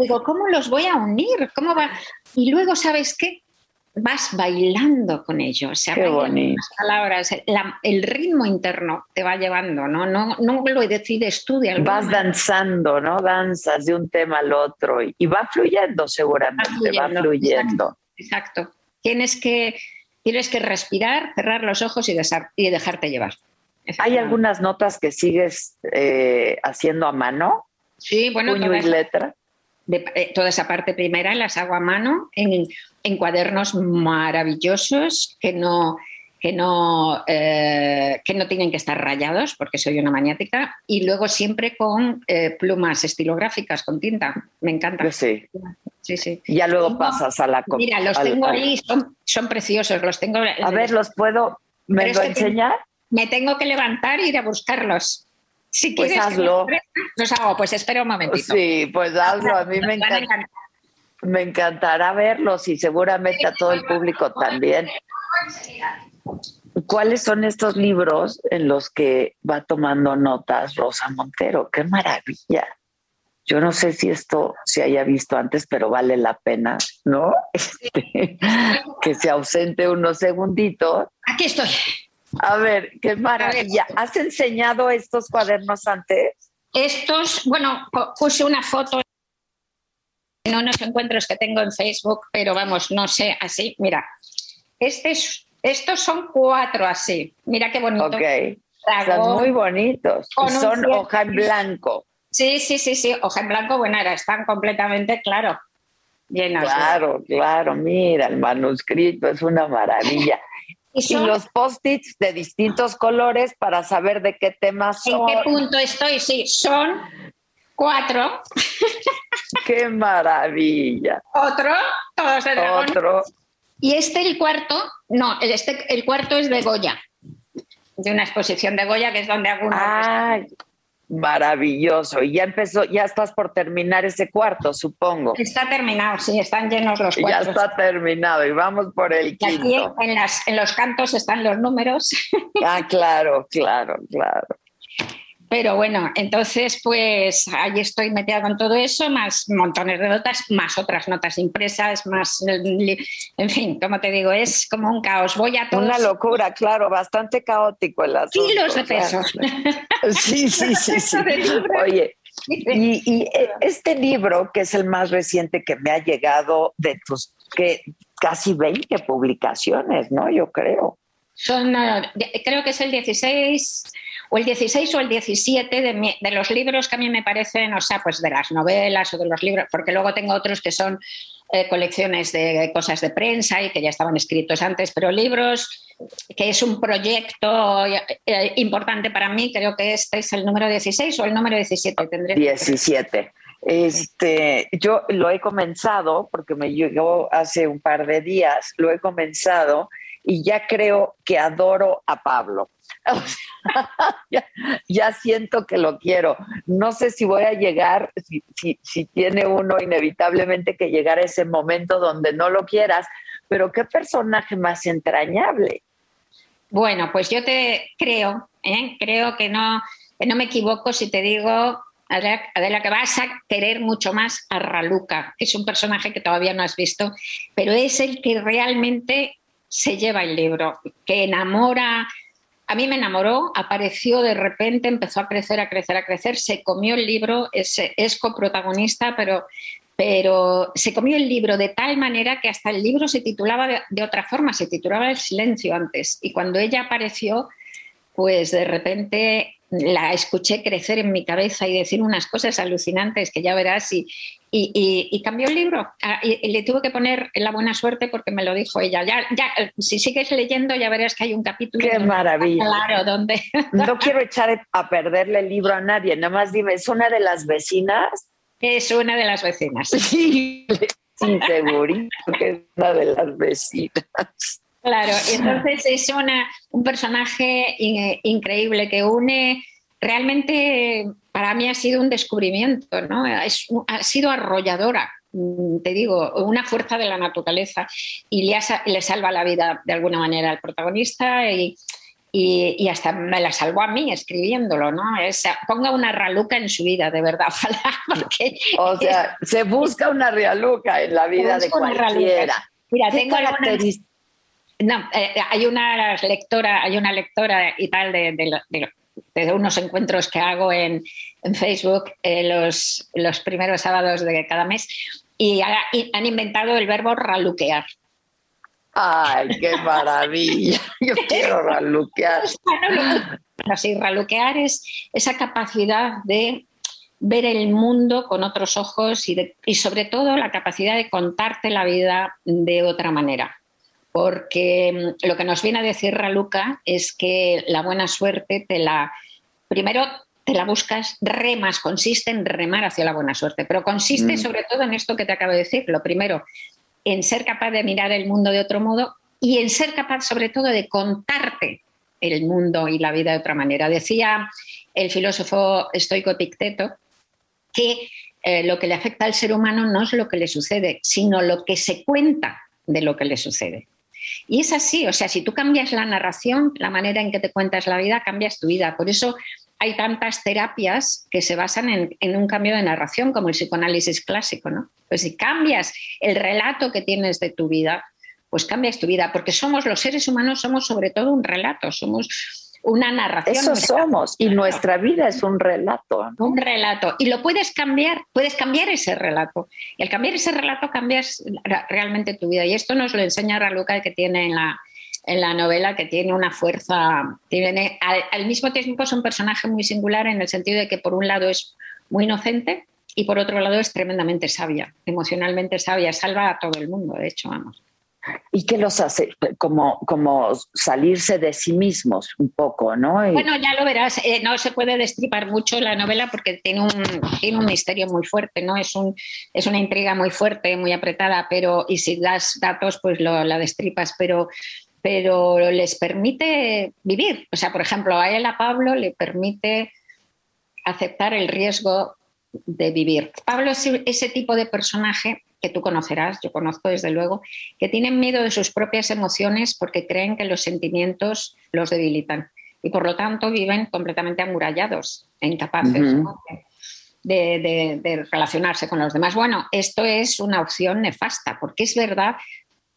digo, ¿cómo los voy a unir? ¿Cómo va? Y luego, ¿sabes qué? Vas bailando con ellos, se Qué bonito. las palabras, la- el ritmo interno te va llevando, ¿no? No, no lo decides tú de alguna Vas manera. danzando, ¿no? Danzas de un tema al otro y, y va fluyendo seguramente, va fluyendo, fluyendo. Exacto. Tienes que, tienes que respirar, cerrar los ojos y, y dejarte llevar. ¿Hay algunas notas que sigues eh, haciendo a mano? Sí, bueno, Puño y letra. de- eh, toda esa parte primera las hago a mano en, en cuadernos maravillosos que no, que, no, eh, que no tienen que estar rayados porque soy una maniática y luego siempre con eh, plumas estilográficas, con tinta. Me encanta. Sí. Sí, sí. Y ya luego Tengo- pasas a la... Mira, los al- tengo al- ahí, son, son preciosos, los tengo. A ver, ¿los puedo... ¿Me lo enseñar? Me tengo que levantar e ir a buscarlos. Si Pues quieres hazlo. los- los hago, pues espera un momentito. Sí, pues hazlo. A mí me encanta. Me encantará verlos y seguramente a todo el público también. ¿Cuáles son estos libros en los que va tomando notas Rosa Montero? ¡Qué maravilla! Yo no sé si esto se haya visto antes, pero vale la pena, ¿no? Este, que se ausente unos segunditos. Aquí estoy. A ver, qué maravilla. ¿Has enseñado estos cuadernos antes? Estos, bueno, puse una foto en unos encuentros que tengo en Facebook, pero vamos, no sé, así, mira. Este es- estos son cuatro así. Mira qué bonito. Ok. Son muy bonitos. Son cierto- hoja en blanco. Sí, sí, sí, sí, hoja en blanco, bueno, ahora están completamente, claro, llenas. de- Claro, claro, mira, el manuscrito es una maravilla. Y los post-its de distintos colores para saber de qué temas ¿En son. qué punto estoy? Sí, son cuatro. ¡Qué maravilla! Otro, todos de dragón. Otro. Y este, el cuarto, no, el, este, el cuarto es de Goya, de una exposición de Goya, que es donde hago una... Maravilloso. Y ya empezó, ya estás por terminar ese cuarto, supongo. Está terminado, sí, están llenos los Ya cuartos. está terminado y vamos por el Y aquí quinto. en, las, en los cantos están los números. Ah, claro, claro, claro. Pero bueno, entonces pues ahí estoy metida con todo eso, más montones de notas, más otras notas impresas, más, en fin, como te digo, es como un caos. Voy a todos Una locura, claro, bastante caótico el asunto. kilos de peso. Sí, sí, sí, sí. Oye, y, y, eh, este libro, que es el más reciente que me ha llegado de tus que casi 20 publicaciones, ¿no? Yo creo. Son, de- creo que es el 16 o el 16 o el 17 de, mi- de los libros que a mí me parecen, o sea, pues de las novelas o de los libros, porque luego tengo otros que son eh, colecciones de cosas de prensa y que ya estaban escritos antes, pero libros que es un proyecto eh, importante para mí, creo que este es el número 16 o el número 17. Tendré que- 17. Este, yo lo he comenzado porque me llegó hace un par de días, lo he comenzado y ya creo que adoro a Pablo. Ya, siento que lo quiero. No sé si voy a llegar, si, tiene uno inevitablemente que llegar a ese momento donde no lo quieras, pero qué personaje más entrañable. Bueno, pues yo te creo, ¿eh? creo que no, que no me equivoco si te digo, Adela, Adela, que vas a querer mucho más a Raluca. Es un personaje que todavía no has visto, pero es el que realmente se lleva el libro, que enamora. A mí me enamoró, apareció de repente, empezó a crecer, a crecer, a crecer, se comió el libro, es, coprotagonista, pero, pero se comió el libro de tal manera que hasta el libro se titulaba de, de otra forma, se titulaba El silencio antes. Y cuando ella apareció, pues de repente la escuché crecer en mi cabeza y decir unas cosas alucinantes que ya verás y, y, y- y cambió el libro. Ah, Y, le tuve que poner la buena suerte porque me lo dijo ella. Ya, ya, si sigues leyendo ya verás que hay un capítulo. Qué maravilla. Claro, donde... No quiero echar a perderle el libro a nadie, nada más dime, ¿es una de las vecinas? Es una de las vecinas. Sí, sí, segurito que es una de las vecinas. Claro, entonces es una, un personaje in- increíble que une, realmente para mí ha sido un descubrimiento, ¿no? Es, ha sido arrolladora, mm, te digo, una fuerza de la naturaleza y le, ha le salva la vida de alguna manera al protagonista y, y- y hasta me la salvó a mí escribiéndolo, ¿no? Es, ponga una raluca en su vida, de verdad, ojalá, porque... O sea, se busca una realuca en la vida de raluca. cualquiera. Mira, ¿Qué tengo características? No, eh, hay una lectora, hay una lectora y tal de, de de de unos encuentros que hago en, en Facebook eh, los, los primeros sábados de cada mes y, ha- y han inventado el verbo raluquear. Ay, qué maravilla. Yo quiero raluquear. así, raluquear es esa capacidad de ver el mundo con otros ojos y, de- y sobre todo la capacidad de contarte la vida de otra manera. Porque mm, lo que nos viene a decir Raluca es que la buena suerte te la... Primero te la buscas, remas, consiste en remar hacia la buena suerte, pero consiste Mm. sobre todo en esto que te acabo de decir. Lo primero, en ser capaz de mirar el mundo de otro modo y en ser capaz sobre todo de contarte el mundo y la vida de otra manera. Decía el filósofo estoico Epicteto que eh, lo que le afecta al ser humano no es lo que le sucede, sino lo que se cuenta de lo que le sucede. Y es así, o sea, si tú cambias la narración, la manera en que te cuentas la vida, cambias tu vida. Por eso hay tantas terapias que se basan en, en un cambio de narración, como el psicoanálisis clásico, ¿no? Pues si cambias el relato que tienes de tu vida, pues cambias tu vida, porque somos los seres humanos, somos sobre todo un relato, somos una narración. Eso somos. Y nuestra vida es un relato. ¿no? un relato y lo puedes cambiar, puedes cambiar ese relato. Y al cambiar ese relato cambias realmente tu vida. Y esto nos lo enseña Raluca que tiene en la, en la novela, que tiene una fuerza, tiene, al, al mismo tiempo es un personaje muy singular en el sentido de que por un lado es muy inocente y por otro lado es tremendamente sabia, emocionalmente sabia, salva a todo el mundo, de hecho, vamos. Y que los hace como, como salirse de sí mismos un poco, ¿no? Y- Bueno, ya lo verás. eh, no se puede destripar mucho la novela porque tiene un, tiene un misterio muy fuerte, ¿no? Es, un, es una intriga muy fuerte, muy apretada, pero y si das datos, pues lo, la destripas, pero, pero les permite vivir. O sea, por ejemplo, a él, a Pablo, le permite aceptar el riesgo de vivir. Pablo es ese tipo de personaje que tú conocerás, yo conozco desde luego, que tienen miedo de sus propias emociones porque creen que los sentimientos los debilitan y por lo tanto viven completamente amurallados e incapaces de, de- de relacionarse con los demás. Bueno, esto es una opción nefasta porque es verdad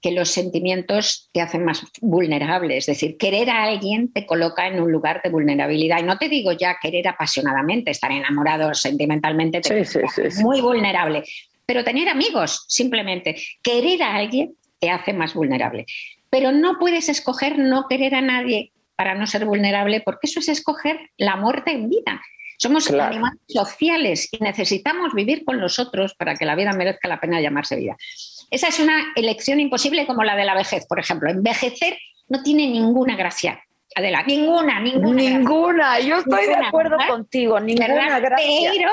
que los sentimientos te hacen más vulnerable. Es decir, querer a alguien te coloca en un lugar de vulnerabilidad. Y no te digo ya querer apasionadamente, estar enamorado sentimentalmente, te Sí, sí, sí, sí. muy vulnerable. Pero tener amigos, simplemente, querer a alguien te hace más vulnerable. Pero no puedes escoger no querer a nadie para no ser vulnerable, porque eso es escoger la muerte en vida. Somos Claro. animales sociales y necesitamos vivir con los otros para que la vida merezca la pena llamarse vida. Esa es una elección imposible como la de la vejez, por ejemplo. Envejecer no tiene ninguna gracia. Adela, ninguna, ninguna. Ninguna, yo estoy de acuerdo ¿verdad? contigo, ninguna ¿Verdad? gracia. Pero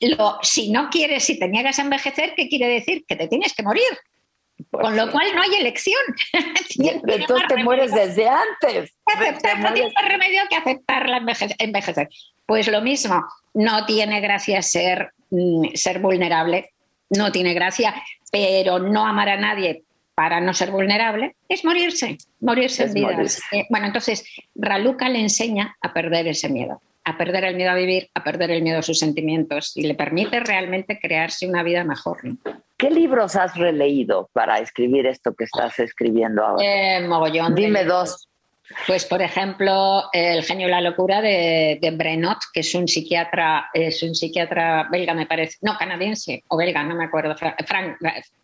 lo- si no quieres, si te niegas a envejecer, ¿qué quiere decir? Que te tienes que morir. Con lo cual no hay elección. Entonces te mueres desde antes. Aceptar, no tienes más remedio que aceptar la enveje- envejecer. Pues lo mismo, no tiene gracia ser, mm, ser vulnerable, no tiene gracia, pero no amar a nadie para no ser vulnerable es morirse, morirse Es en vida. morirse. Bueno, entonces Raluca le enseña a perder ese miedo, a perder el miedo a vivir, a perder el miedo a sus sentimientos y le permite realmente crearse una vida mejor. ¿no? ¿Qué libros has releído para escribir esto que estás escribiendo ahora? Eh, mogollón. Dime dos. Pues, por ejemplo, El genio y la locura de, de Brenot, que es un psiquiatra, es un psiquiatra belga, me parece, no, canadiense o belga, no me acuerdo,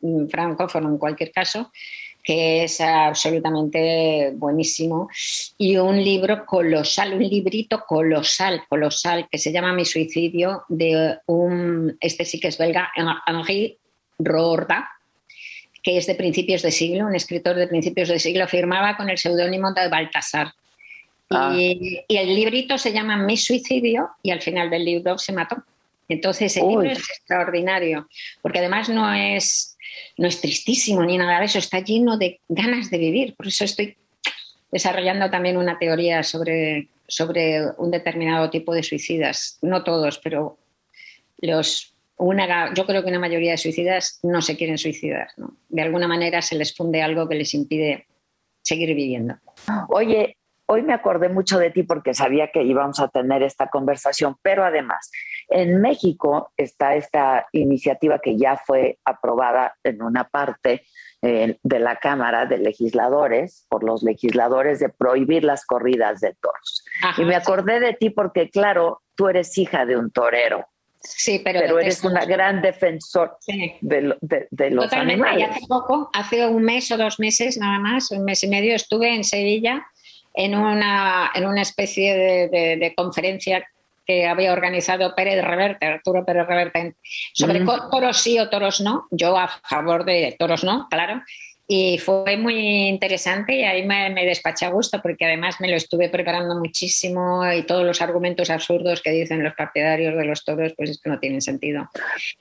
mm, francófono en cualquier caso, que es absolutamente buenísimo. Y un libro colosal, un librito colosal, colosal, que se llama Mi suicidio, de un, este sí que es belga, Henri Roorda, que es de principios de siglo, un escritor de principios de siglo, firmaba con el seudónimo de Baltasar. Ah. Y, y el librito se llama Mi suicidio y al final del libro se mató. Entonces el Uy. libro es extraordinario, porque además no es, no es tristísimo ni nada de eso, está lleno de ganas de vivir. Por eso estoy desarrollando también una teoría sobre, sobre un determinado tipo de suicidas. No todos, pero los, una, yo creo que una mayoría de suicidas no se quieren suicidar. ¿no? De alguna manera se les funde algo que les impide seguir viviendo. Oye, hoy me acordé mucho de ti porque sabía que íbamos a tener esta conversación, pero además, en México está esta iniciativa que ya fue aprobada en una parte eh, de la Cámara de Legisladores, por los legisladores, de prohibir las corridas de toros. Ajá, y me acordé de ti porque, claro, tú eres hija de un torero. Sí, pero, Pero eres una gran defensor Sí. de, lo- de- de los Totalmente. Y animales. hace poco, hace un mes o dos meses nada más, un mes y medio, estuve en Sevilla en una, en una especie de, de- de conferencia que había organizado Pérez Reverte, Arturo Pérez Reverte, sobre Mm. toros sí o toros no. Yo a favor de toros no, claro. Y fue muy interesante y ahí me, me despaché a gusto porque además me lo estuve preparando muchísimo y todos los argumentos absurdos que dicen los partidarios de los toros, pues es que no tienen sentido.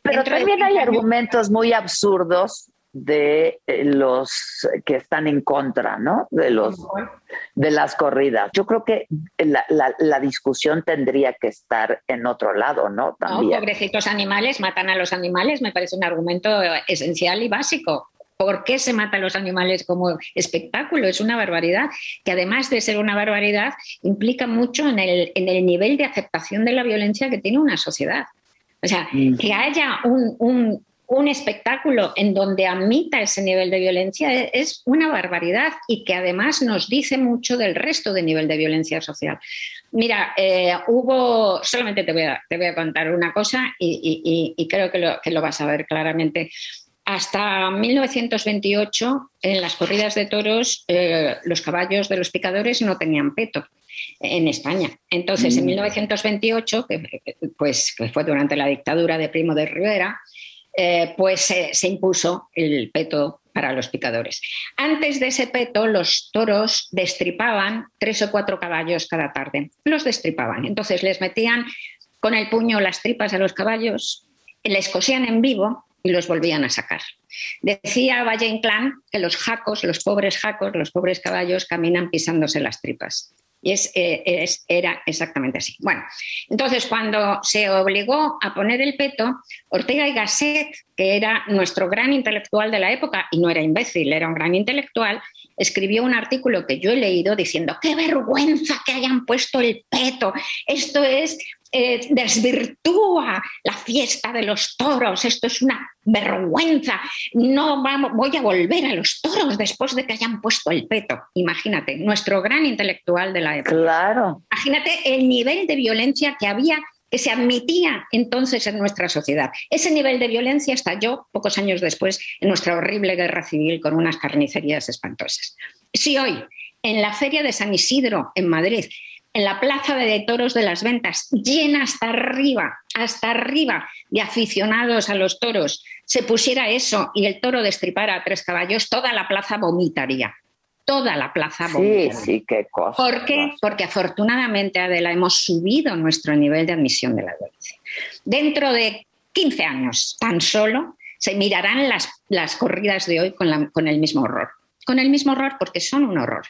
Pero Dentro de también hay cinco años- argumentos muy absurdos de eh, los que están en contra, ¿no? De los de las corridas. Yo creo que la, la- la discusión tendría que estar en otro lado, ¿no? No, También. pobrecitos animales, matan a los animales, me parece un argumento esencial y básico. ¿Por qué se matan los animales como espectáculo? Es una barbaridad, que además de ser una barbaridad, implica mucho en el, en el nivel de aceptación de la violencia que tiene una sociedad. O sea, que haya un, un- un espectáculo en donde admita ese nivel de violencia e- es una barbaridad y que además nos dice mucho del resto de nivel de violencia social. Mira, eh, hubo, solamente te voy, a, te voy a contar una cosa y, y- y- y creo que lo, que lo vas a ver claramente. Hasta 1928, en las corridas de toros, eh, los caballos de los picadores no tenían peto en España. Entonces, en Mm. 1928, que, pues, que fue durante la dictadura de Primo de Rivera, eh, pues se- se impuso el peto para los picadores. Antes de ese peto, los toros destripaban tres o cuatro caballos cada tarde. Los destripaban. Entonces les metían con el puño las tripas a los caballos, les cosían en vivo y los volvían a sacar. Decía Valle Inclán que los jacos, los pobres jacos, los pobres caballos caminan pisándose las tripas. Y es, eh, es- era exactamente así. Bueno, entonces cuando se obligó a poner el peto, Ortega y Gasset, que era nuestro gran intelectual de la época, y no era imbécil, era un gran intelectual, escribió un artículo que yo he leído diciendo, qué vergüenza que hayan puesto el peto, esto es, eh, desvirtúa la fiesta de los toros, esto es una vergüenza, no vamos, voy a volver a los toros después de que hayan puesto el peto. Imagínate, nuestro gran intelectual de la época. Claro. Imagínate el nivel de violencia que había que se admitía entonces en nuestra sociedad. Ese nivel de violencia estalló pocos años después en nuestra horrible guerra civil con unas carnicerías espantosas. Si hoy, en la feria de San Isidro, en Madrid, en la plaza de toros de las ventas, llena hasta arriba, hasta arriba de aficionados a los toros, se pusiera eso y el toro destripara a tres caballos, toda la plaza vomitaría. Toda la plaza Sí, vomitaría. sí, qué cosa. ¿Por qué? Porque afortunadamente, Adela, hemos subido nuestro nivel de admisión de la violencia. Dentro de 15 años, tan solo, se mirarán las, las corridas de hoy con, la- con el mismo horror. Con el mismo horror porque son un horror.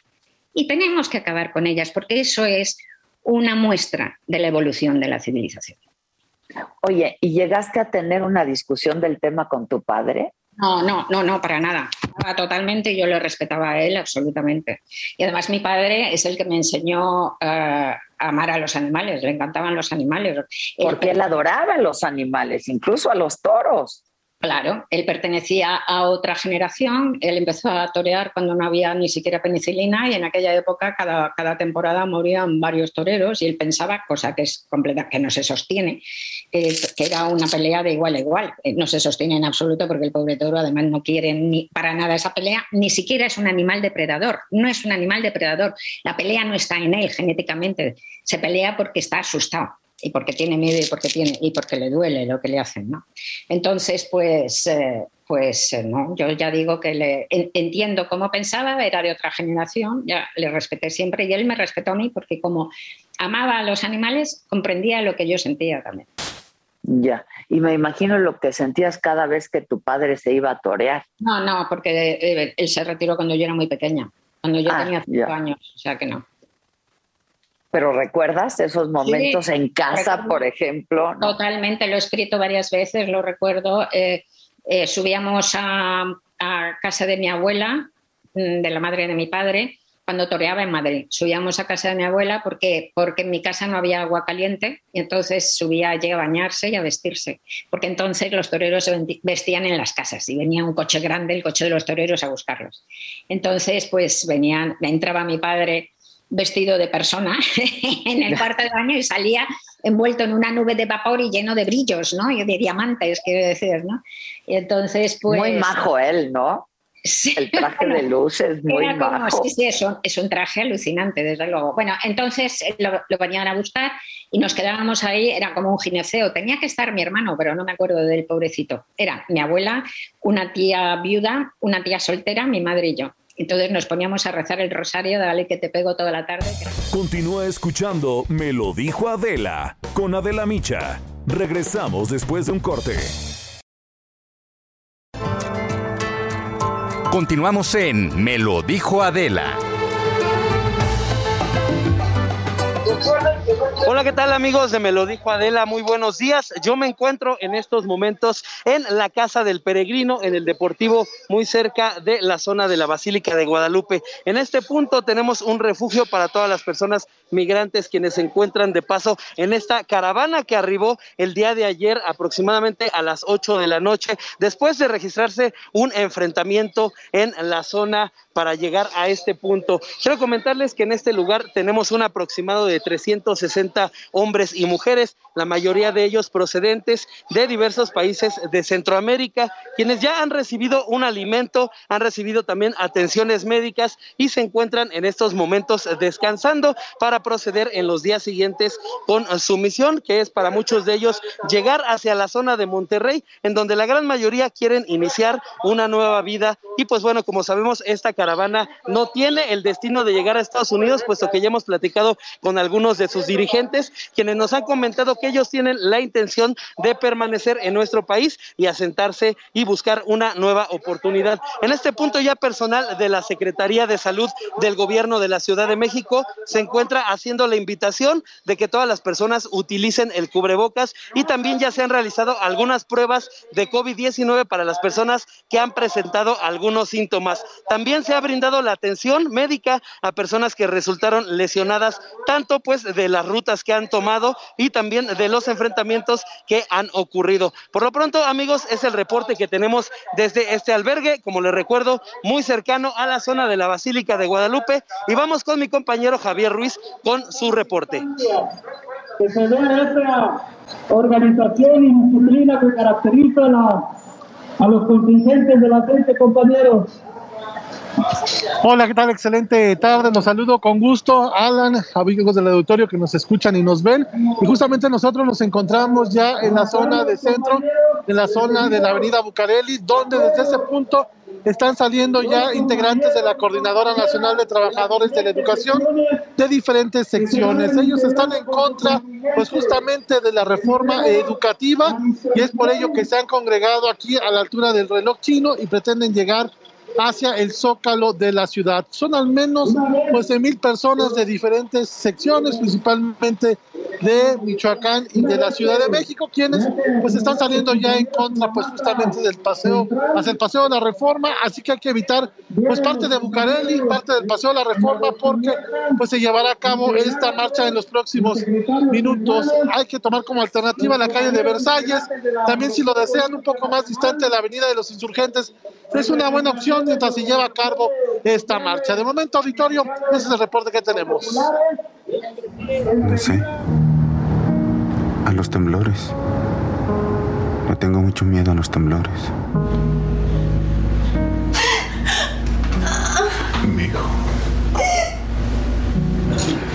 Y tenemos que acabar con ellas porque eso es una muestra de la evolución de la civilización. Oye, ¿y llegaste a tener una discusión del tema con tu padre? No, no, no, no, para nada. Totalmente, yo le respetaba a él absolutamente. Y además mi padre es el que me enseñó eh, a amar a los animales, le encantaban los animales. Porque él adoraba a los animales, incluso a los toros. Claro, él pertenecía a otra generación, él empezó a torear cuando no había ni siquiera penicilina y en aquella época cada, cada temporada morían varios toreros y él pensaba, cosa que es completa, que no se sostiene, que era una pelea de igual a igual. Eh, No se sostiene en absoluto porque el pobre toro además no quiere ni para nada esa pelea, ni siquiera es un animal depredador, no es un animal depredador. La pelea no está en él genéticamente, se pelea porque está asustado y porque tiene miedo y porque, tiene, y porque le duele lo que le hacen. ¿no? Entonces, pues, eh, pues eh, no, yo ya digo que le, en- entiendo cómo pensaba, era de otra generación, ya le respeté siempre y él me respetó a mí porque como amaba a los animales, comprendía lo que yo sentía también. Ya. Y me imagino lo que sentías cada vez que tu padre se iba a torear. No, no, porque eh, él se retiró cuando yo era muy pequeña, cuando yo Ah, tenía cinco ya. años, o sea que no. Pero ¿recuerdas esos momentos Sí, en casa, recuerdo. por ejemplo? ¿no? Totalmente, lo he escrito varias veces, lo recuerdo. Eh, eh, subíamos a, a casa de mi abuela, mm, de la madre de mi padre, cuando toreaba en Madrid. Subíamos a casa de mi abuela porque, porque en mi casa no había agua caliente y entonces subía allí a bañarse y a vestirse. Porque entonces los toreros se vestían en las casas y venía un coche grande, el coche de los toreros, a buscarlos. Entonces, pues venían, entraba mi padre vestido de persona en el cuarto de baño y salía envuelto en una nube de vapor y lleno de brillos, ¿no? Y de diamantes, quiero decir, ¿no? Y entonces, pues... Muy majo él, ¿no? El traje de luz es muy como- sí, sí, es un, es un traje alucinante, desde luego. Bueno, entonces eh, lo, lo venían a buscar y nos quedábamos ahí, era como un gineceo. Tenía que estar mi hermano, pero no me acuerdo del pobrecito. Era mi abuela, una tía viuda, una tía soltera, mi madre y yo. Entonces nos poníamos a rezar el rosario, dale que te pego toda la tarde. Continúa escuchando Me lo dijo Adela con Adela Micha. Regresamos después de un corte. Continuamos en Me lo dijo Adela. Hola, ¿qué tal amigos de Me lo dijo Adela? Muy buenos días. Yo me encuentro en estos momentos en la Casa del Peregrino, en el Deportivo, muy cerca de la zona de la Basílica de Guadalupe. En este punto tenemos un refugio para todas las personas migrantes quienes se encuentran de paso en esta caravana que arribó el día de ayer aproximadamente a las 8 de la noche, después de registrarse un enfrentamiento en la zona para llegar a este punto. Quiero comentarles que en este lugar tenemos un aproximado de 360 hombres y mujeres, la mayoría de ellos procedentes de diversos países de Centroamérica, quienes ya han recibido un alimento, han recibido también atenciones médicas y se encuentran en estos momentos descansando para proceder en los días siguientes con su misión, que es para muchos de ellos llegar hacia la zona de Monterrey, en donde la gran mayoría quieren iniciar una nueva vida. Y pues bueno, como sabemos, esta caravana no tiene el destino de llegar a Estados Unidos, puesto que ya hemos platicado con algunos de sus dirigentes, quienes nos han comentado que ellos tienen la intención de permanecer en nuestro país y asentarse y buscar una nueva oportunidad. En este punto ya personal de la Secretaría de Salud del Gobierno de la Ciudad de México se encuentra haciendo la invitación de que todas las personas utilicen el cubrebocas y también ya se han realizado algunas pruebas de COVID-19 para las personas que han presentado algunos síntomas. También se ha brindado la atención médica a personas que resultaron lesionadas tanto pues de las rutas que han tomado y también de los enfrentamientos que han ocurrido. Por lo pronto, amigos, es el reporte que tenemos desde este albergue, como les recuerdo, muy cercano a la zona de la Basílica de Guadalupe y vamos con mi compañero Javier Ruiz con su reporte. que se dé esa organización y disciplina que caracteriza a, la- a los contingentes de la gente, compañeros. Hola, ¿qué tal? Excelente tarde. Los saludo con gusto, Alan, amigos del auditorio que nos escuchan y nos ven. Y justamente nosotros nos encontramos ya en la zona de centro, en la zona de la avenida Bucareli, donde desde ese punto están saliendo ya integrantes de la Coordinadora Nacional de Trabajadores de la Educación de diferentes secciones. Ellos están en contra, pues justamente de la reforma educativa y es por ello que se han congregado aquí a la altura del reloj chino y pretenden llegar hacia el zócalo de la ciudad. Son al menos pues de mil personas de diferentes secciones, principalmente de Michoacán y de la Ciudad de México, quienes pues están saliendo ya en contra pues justamente del paseo, hacia el paseo de la reforma, así que hay que evitar pues parte de Bucareli, parte del paseo de la reforma, porque pues se llevará a cabo esta marcha en los próximos minutos. Hay que tomar como alternativa la calle de Versalles, también si lo desean un poco más distante de la avenida de los insurgentes, es una buena opción mientras se lleva a cabo esta marcha. De momento, auditorio, ese es el reporte que tenemos. Sé. A los temblores. Le tengo mucho miedo a los temblores. Mi hijo.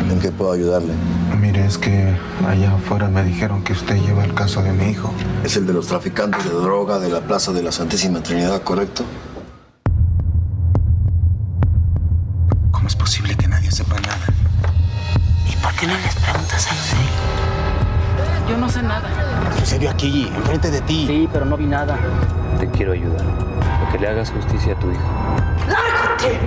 ¿En qué puedo ayudarle? Mire, es que allá afuera me dijeron que usted lleva el caso de mi hijo. Es el de los traficantes de droga de la Plaza de la Santísima Trinidad, ¿correcto? ¿Cómo es posible que nadie sepa nada? ¿Y por qué no les preguntas a los de ahí? Yo no sé nada. Sucedió aquí, enfrente de ti. Sí, pero no vi nada. Te quiero ayudar. A que le hagas justicia a tu hijo. ¡Lárgate!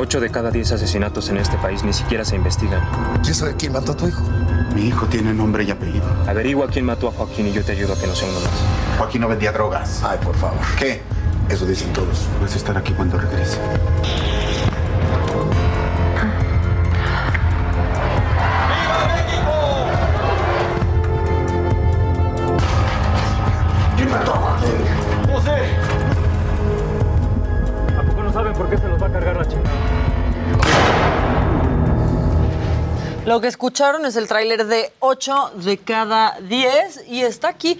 Ocho de cada diez asesinatos en este país ni siquiera se investigan. ¿Quién sabe quién mató a tu hijo? Mi hijo tiene nombre y apellido. Averigua quién mató a Joaquín y yo te ayudo a que no sea uno más. Joaquín no vendía drogas. Ay, por favor. ¿Qué? Eso dicen todos. Puedes estar aquí cuando regrese. ¿Quién mató a Joaquín? José. ¿A poco no saben por qué se los va a cargar la chica? Lo que escucharon es el tráiler de 8 de cada 10 y está aquí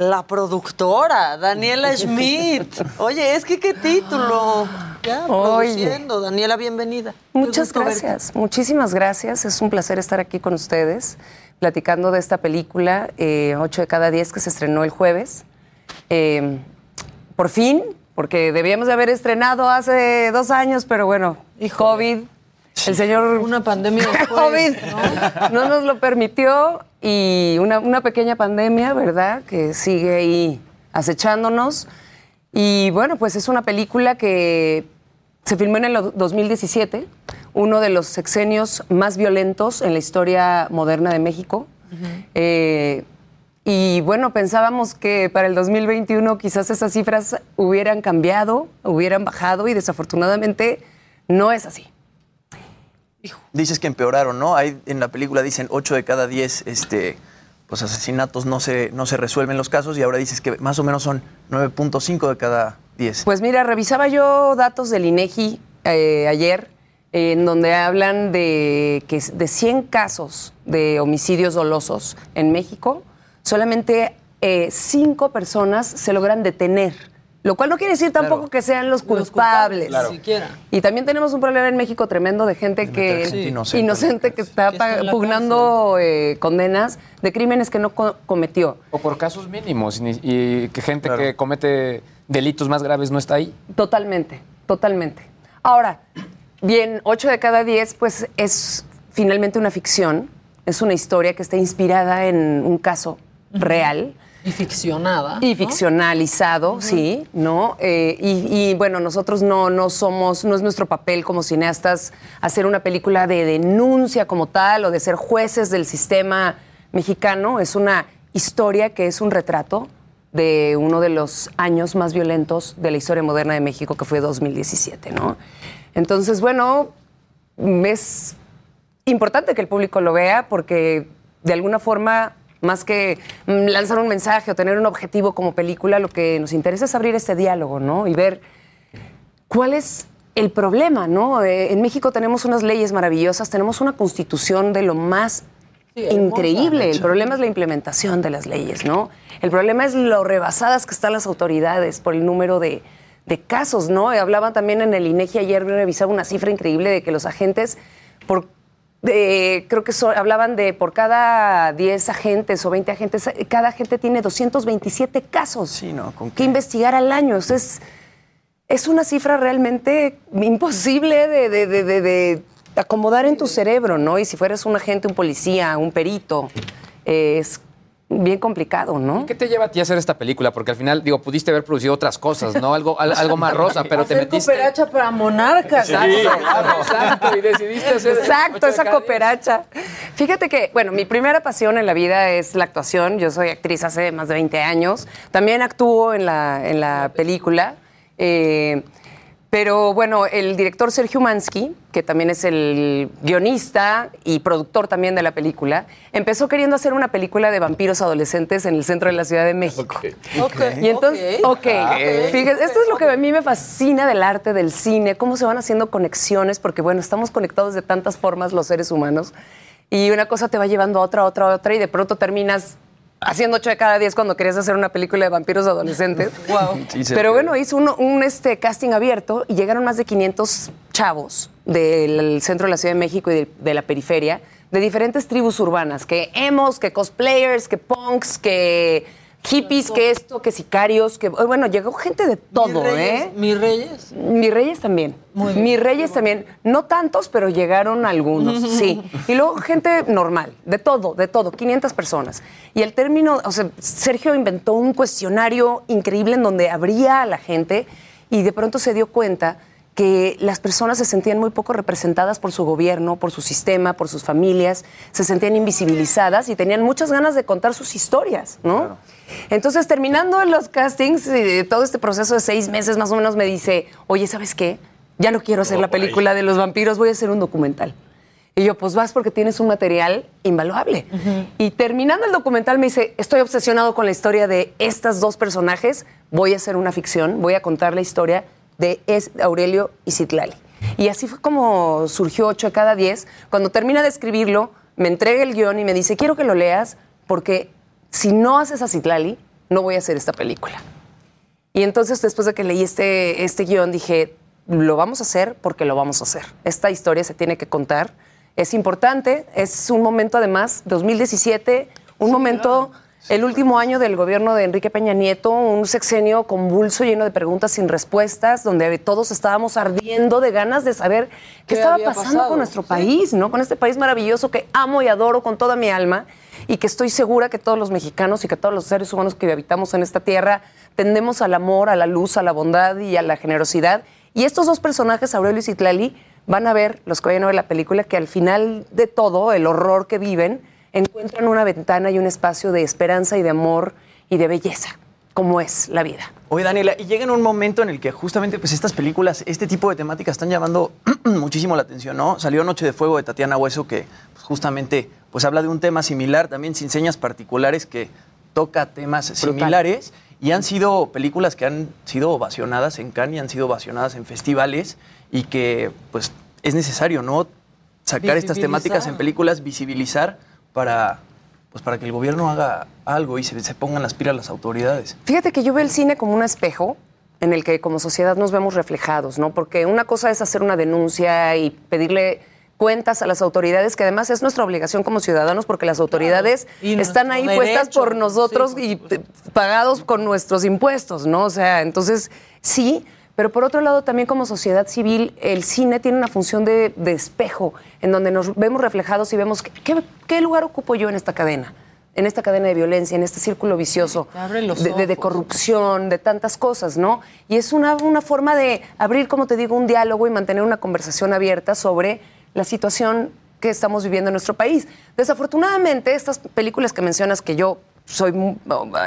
la productora, Daniela Schmidt. Oye, es que qué título. Ya, Oye. produciendo. Daniela, bienvenida. Muchas verte. gracias, muchísimas gracias. Es un placer estar aquí con ustedes, platicando de esta película, eh, 8 de cada 10 que se estrenó el jueves. Eh, por fin, porque debíamos de haber estrenado hace dos años, pero bueno, COVID, el señor... Una pandemia después, COVID ¿no? nos lo permitió y una, una pequeña pandemia, ¿verdad? Que sigue ahí acechándonos. Y bueno, pues es una película que se filmó en el 2017, uno de los sexenios más violentos en la historia moderna de México. Eh, y bueno, pensábamos que para el 2021 quizás esas cifras hubieran cambiado, hubieran bajado y desafortunadamente no es así. Dices que empeoraron, ¿no? Hay, en la película dicen 8 de cada 10 este, pues asesinatos no se, no se resuelven los casos y ahora dices que más o menos son 9.5 de cada 10. Pues mira, revisaba yo datos del INEGI eh, ayer, eh, en donde hablan de que de 100 casos de homicidios dolosos en México, solamente 5 personas se logran detener. Lo cual no quiere decir tampoco que sean los culpables. Ni siquiera. Y también tenemos un problema en México tremendo de gente que gente inocente. inocente que está pugnando eh, condenas de crímenes que no co- cometió. O por casos mínimos y, ni- y que gente que comete delitos más graves no está ahí. Totalmente, totalmente. Ahora, bien, 8 de cada 10, pues es finalmente una ficción, es una historia que está inspirada en un caso real. Y ficcionada. Y ¿no? ficcionalizado, sí, ¿no? Eh, y, y, bueno, nosotros no, no somos, no es nuestro papel como cineastas hacer una película de denuncia como tal o de ser jueces del sistema mexicano. Es una historia que es un retrato de uno de los años más violentos de la historia moderna de México, que fue 2017, ¿no? Entonces, bueno, es importante que el público lo vea porque de alguna forma, más que mm, lanzar un mensaje o tener un objetivo como película, lo que nos interesa es abrir este diálogo, ¿no? Y ver cuál es el problema, ¿no? Eh, en México tenemos unas leyes maravillosas, tenemos una constitución de lo más Sí, increíble. El problema es la implementación de las leyes, ¿no? El problema es lo rebasadas que están las autoridades por el número de, de casos, ¿no? Hablaban también en el INEGI ayer, revisaba una cifra increíble de que los agentes, por, de- creo que so- hablaban de por cada 10 agentes o 20 agentes, cada agente tiene 227 casos que investigar al año. Eso es, es una cifra realmente imposible de, de- de- de- de acomodar en tu cerebro, ¿no? Y si fueras un agente, un policía, un perito, eh, es bien complicado, ¿no? ¿Qué te lleva a ti a hacer esta película? Porque al final, digo, pudiste haber producido otras cosas, ¿no? Algo, al- algo más rosa, pero te Hacer metiste... cooperacha para monarcas. Sí, claro, exacto, y decidiste hacer... Exacto, esa cooperacha. Fíjate que, bueno, mi primera pasión en la vida es la actuación. Yo soy actriz hace más de 20 años. También actúo en la, en la película. Eh, pero bueno, el director Sergio Mansky, que también es el guionista y productor también de la película, empezó queriendo hacer una película de vampiros adolescentes en el centro de la Ciudad de México. Y entonces, ok, Ah, fíjate, esto es lo que a mí me fascina del arte, del cine, cómo se van haciendo conexiones, porque bueno, estamos conectados de tantas formas los seres humanos, y una cosa te va llevando a otra, a otra, a otra, y de pronto terminas haciendo 8 de cada 10 cuando querías hacer una película de vampiros adolescentes. Sí, se Pero bueno, hizo un, un, este, casting abierto y llegaron más de 500 chavos del centro de la Ciudad de México y de, de la periferia, de diferentes tribus urbanas, que emos, que cosplayers, que punks, que hippies, que esto, que sicarios, que bueno, llegó gente de todo, Mis reyes, ¿eh? Mis reyes. Mis reyes también. Mis reyes también. No tantos, pero llegaron algunos, sí. Y luego gente normal, de todo, de todo, 500 personas. Y el término, o sea, Sergio inventó un cuestionario increíble en donde abría a la gente y de pronto se dio cuenta que las personas se sentían muy poco representadas por su gobierno, por su sistema, por sus familias, se sentían invisibilizadas y tenían muchas ganas de contar sus historias, ¿no? Entonces, terminando los castings y todo este proceso de seis meses más o menos, me dice, oye, ¿sabes qué? Ya no quiero hacer la película de los vampiros, voy a hacer un documental. Y yo, pues vas porque tienes un material invaluable. Y terminando el documental me dice, estoy obsesionado con la historia de estas dos personajes, voy a hacer una ficción, voy a contar la historia de es- Aurelio y Citlali. Y así fue como surgió 8 de cada 10. Cuando termina de escribirlo, me entrega el guion y me dice, quiero que lo leas porque si no haces a Citlali, no voy a hacer esta película. Y entonces después de que leí este, este guion dije, lo vamos a hacer porque lo vamos a hacer. Esta historia se tiene que contar. Es importante, es un momento además, 2017, un momento, el último año del gobierno de Enrique Peña Nieto, un sexenio convulso lleno de preguntas sin respuestas, donde todos estábamos ardiendo de ganas de saber qué, ¿Qué estaba pasando pasado? con nuestro país, ¿no? Con este país maravilloso que amo y adoro con toda mi alma y que estoy segura que todos los mexicanos y que todos los seres humanos que habitamos en esta tierra tendemos al amor, a la luz, a la bondad y a la generosidad. Y estos dos personajes, Aurelio y Citlali, van a ver, los que vayan a ver la película, que al final de todo, el horror que viven, encuentran una ventana y un espacio de esperanza y de amor y de belleza, como es la vida. Oye, Daniela, y llega en un momento en el que justamente pues, estas películas, este tipo de temáticas están llamando muchísimo la atención, ¿no? Salió Noche de Fuego de Tatiana Hueso, que pues, justamente pues, habla de un tema similar, también sin señas particulares, que toca temas similares. Y han sido películas que han sido ovacionadas en Cannes y han sido ovacionadas en festivales y que pues es necesario, ¿no? Sacar estas temáticas en películas, visibilizar para, pues, para que el gobierno haga algo y se, se pongan las pilas las autoridades. Fíjate que yo veo el cine como un espejo en el que como sociedad nos vemos reflejados, ¿no? Porque una cosa es hacer una denuncia y pedirle cuentas a las autoridades, que además es nuestra obligación como ciudadanos, porque las autoridades están ahí puestas por nosotros y pagados con nuestros impuestos, ¿no? O sea, entonces sí, pero por otro lado también como sociedad civil, el cine tiene una función de, de espejo, en donde nos vemos reflejados y vemos qué- lugar ocupo yo en esta cadena, en esta cadena de violencia, en este círculo vicioso de, de- corrupción, de tantas cosas, ¿no? Y es una, una forma de abrir, como te digo, un diálogo y mantener una conversación abierta sobre la situación que estamos viviendo en nuestro país. Desafortunadamente, estas películas que mencionas, que yo soy mu-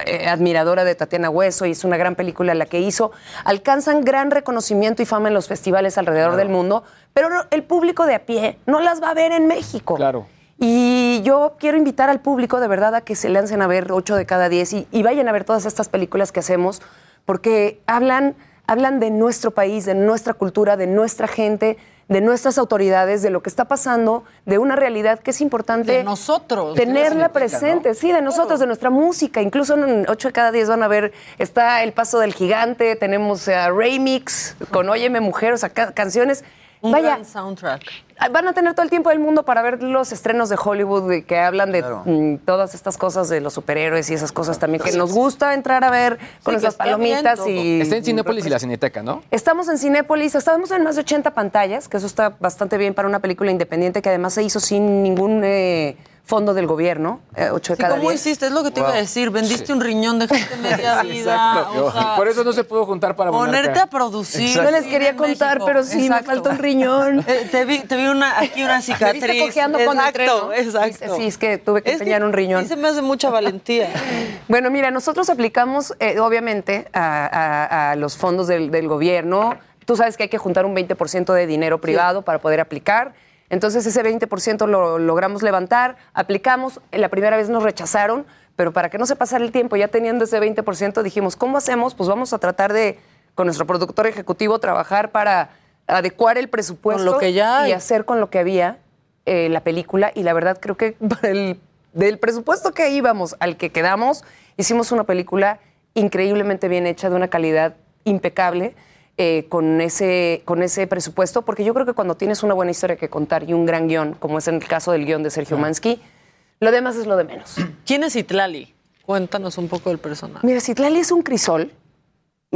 eh, admiradora de Tatiana Hueso y es una gran película la que hizo, alcanzan gran reconocimiento y fama en los festivales alrededor del mundo, pero el público de a pie no las va a ver en México. Claro. Y yo quiero invitar al público de verdad a que se lancen a ver 8 de cada 10 y, y vayan a ver todas estas películas que hacemos, porque hablan, hablan de nuestro país, de nuestra cultura, de nuestra gente, de nuestras autoridades, de lo que está pasando, de una realidad que es importante De nosotros. tenerla presente, sí, de nosotros, de nuestra música. Incluso en 8 de cada 10 van a ver, está El Paso del Gigante, tenemos a Remix con Óyeme Mujer, o sea, ca- canciones. Un Vaya, gran soundtrack. Ah, Van a tener todo el tiempo del mundo para ver los estrenos de Hollywood que hablan de Claro. mm, todas estas cosas de los superhéroes y esas cosas también que nos gusta entrar a ver con esas palomitas y Está en Cinépolis y la Cineteca, ¿no? Estamos en Cinépolis, estamos en más de 80 pantallas, que eso está bastante bien para una película independiente que además se hizo sin ningún eh, fondo del gobierno, eh, 8 de Sí, cada ¿Cómo 10. hiciste? Es lo que te iba a decir. Vendiste un riñón, dejaste media vida. o sea, Por eso no se pudo juntar para Ponerte Monarca. a producir. No les quería contar, México. pero sí, me Exacto. falta un riñón. Eh, te vi, te vi una, aquí una Me cicatriz. viste cojeando con el exacto, tren, ¿no? exacto. Sí, es que tuve que Es empeñar un riñón. Sí, se me hace mucha valentía. Bueno, mira, nosotros aplicamos, eh, obviamente, a, a- a los fondos del, del gobierno. Tú sabes que hay que juntar un 20% de dinero privado para poder aplicar. Entonces, ese 20% lo logramos levantar, aplicamos. La primera vez nos rechazaron, pero para que no se pasara el tiempo, ya teniendo ese 20%, dijimos, ¿cómo hacemos? Pues vamos a tratar de, con nuestro productor ejecutivo, trabajar para adecuar el presupuesto lo que ya y hacer con lo que había eh, la película. Y la verdad, creo que el, del presupuesto que íbamos al que quedamos, hicimos una película increíblemente bien hecha, de una calidad impecable. Eh, con, ese, con ese presupuesto, porque yo creo que cuando tienes una buena historia que contar y un gran guion, como es en el caso del guion de Sergio Mansky, lo demás es lo de menos. ¿Quién es Itlali? Cuéntanos un poco del personaje. Mira, Citlali es un crisol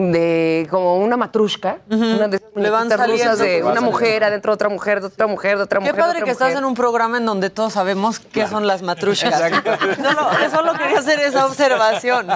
de como una matrushka, una de esas Le van rusas saliendo de una mujer adentro de otra mujer, de otra mujer, de otra Qué mujer. de padre otra que estás en un programa en donde todos sabemos qué son las matrushas. Solo, solo quería hacer esa observación.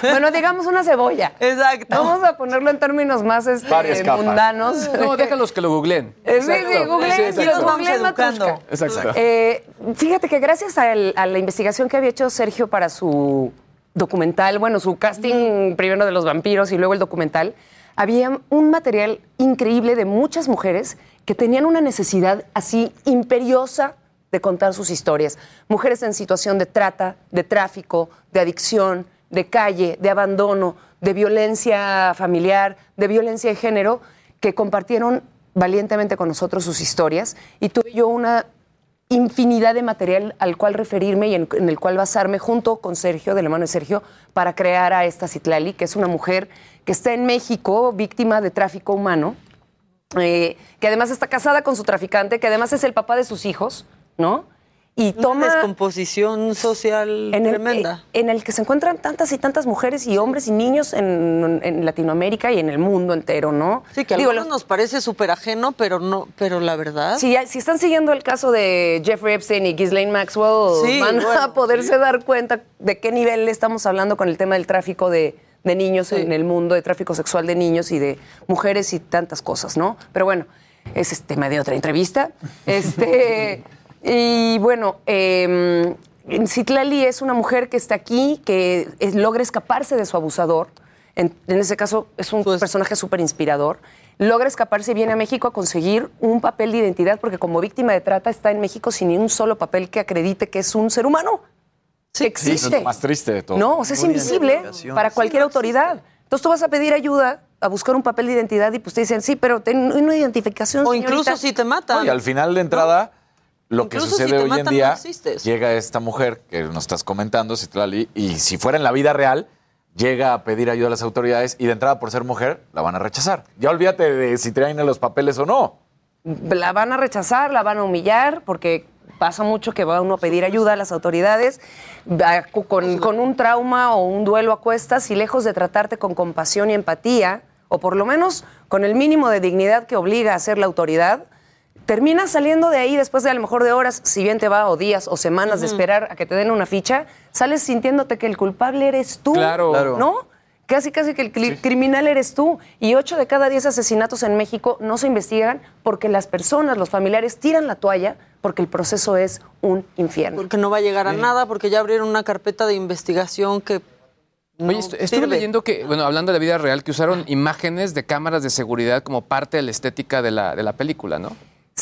Bueno, digamos una cebolla. Exacto. Vamos a ponerlo en términos más este, mundanos. No, déjalos que lo googleen. Sí, sí, googleen, Sí, y los googleen. Matrushka. Exacto. Eh, fíjate que gracias a, el- a la investigación que había hecho Sergio para su documental, bueno, su casting primero de los vampiros y luego el documental, había un material increíble de muchas mujeres que tenían una necesidad así imperiosa de contar sus historias. Mujeres en situación de trata, de tráfico, de adicción, de calle, de abandono, de violencia familiar, de violencia de género, que compartieron valientemente con nosotros sus historias y tuve yo una infinidad de material al cual referirme y en, el cual basarme junto con Sergio, de la mano de Sergio, para crear a esta Citlali, que es una mujer que está en México víctima de tráfico humano, eh, que además está casada con su traficante, que además es el papá de sus hijos, ¿no? Y toma... Una descomposición social en el, tremenda. eh, en el que se encuentran tantas y tantas mujeres y hombres y niños en, en Latinoamérica y en el mundo entero, ¿no? Sí, que a Digo, algunos nos parece súper ajeno, pero no, pero la verdad. Si, si están siguiendo el caso de Jeffrey Epstein y Ghislaine Maxwell, Sí, van a poderse dar cuenta de qué nivel estamos hablando con el tema del tráfico de, de niños en el mundo, de tráfico sexual de niños y de mujeres y tantas cosas, ¿no? Pero bueno, ese es tema de otra entrevista. Este, y bueno, eh, Citlali es una mujer que está aquí, que es- logra escaparse de su abusador. En, en ese caso, es un personaje súper inspirador. Logra escaparse y viene a México a conseguir un papel de identidad, porque como víctima de trata está en México sin ni un solo papel que acredite que es un ser humano. que Sí, existe. eso es lo más triste de todo. No, o sea, es invisible para cualquier autoridad. Entonces tú vas a pedir ayuda a buscar un papel de identidad y pues te dicen, sí, pero ten una identificación. O incluso señorita". si te matan. Y al final de entrada, lo que Incluso sucede hoy matan, en día, no llega esta mujer que nos estás comentando, Citlali, y si fuera en la vida real, llega a pedir ayuda a las autoridades y de entrada por ser mujer, la van a rechazar. Ya olvídate de si traen los papeles o no. la van a rechazar, la van a humillar, porque pasa mucho que va uno a pedir ayuda a las autoridades cu- con, con un trauma o un duelo a cuestas y lejos de tratarte con compasión y empatía, o por lo menos con el mínimo de dignidad que obliga a hacer la autoridad, terminas saliendo de ahí después de a lo mejor de horas, si bien te va, o días o semanas de esperar a que te den una ficha, sales sintiéndote que el culpable eres tú, Claro. Claro. ¿no? Casi, casi que el criminal eres tú. Y ocho de cada diez asesinatos en México no se investigan porque las personas, los familiares, tiran la toalla porque el proceso es un infierno. Porque no va a llegar a nada, porque ya abrieron una carpeta de investigación que. no Oye, estu- estuve sirve. leyendo que, bueno, hablando de la vida real, que usaron imágenes de cámaras de seguridad como parte de la estética de la, de la película, ¿no?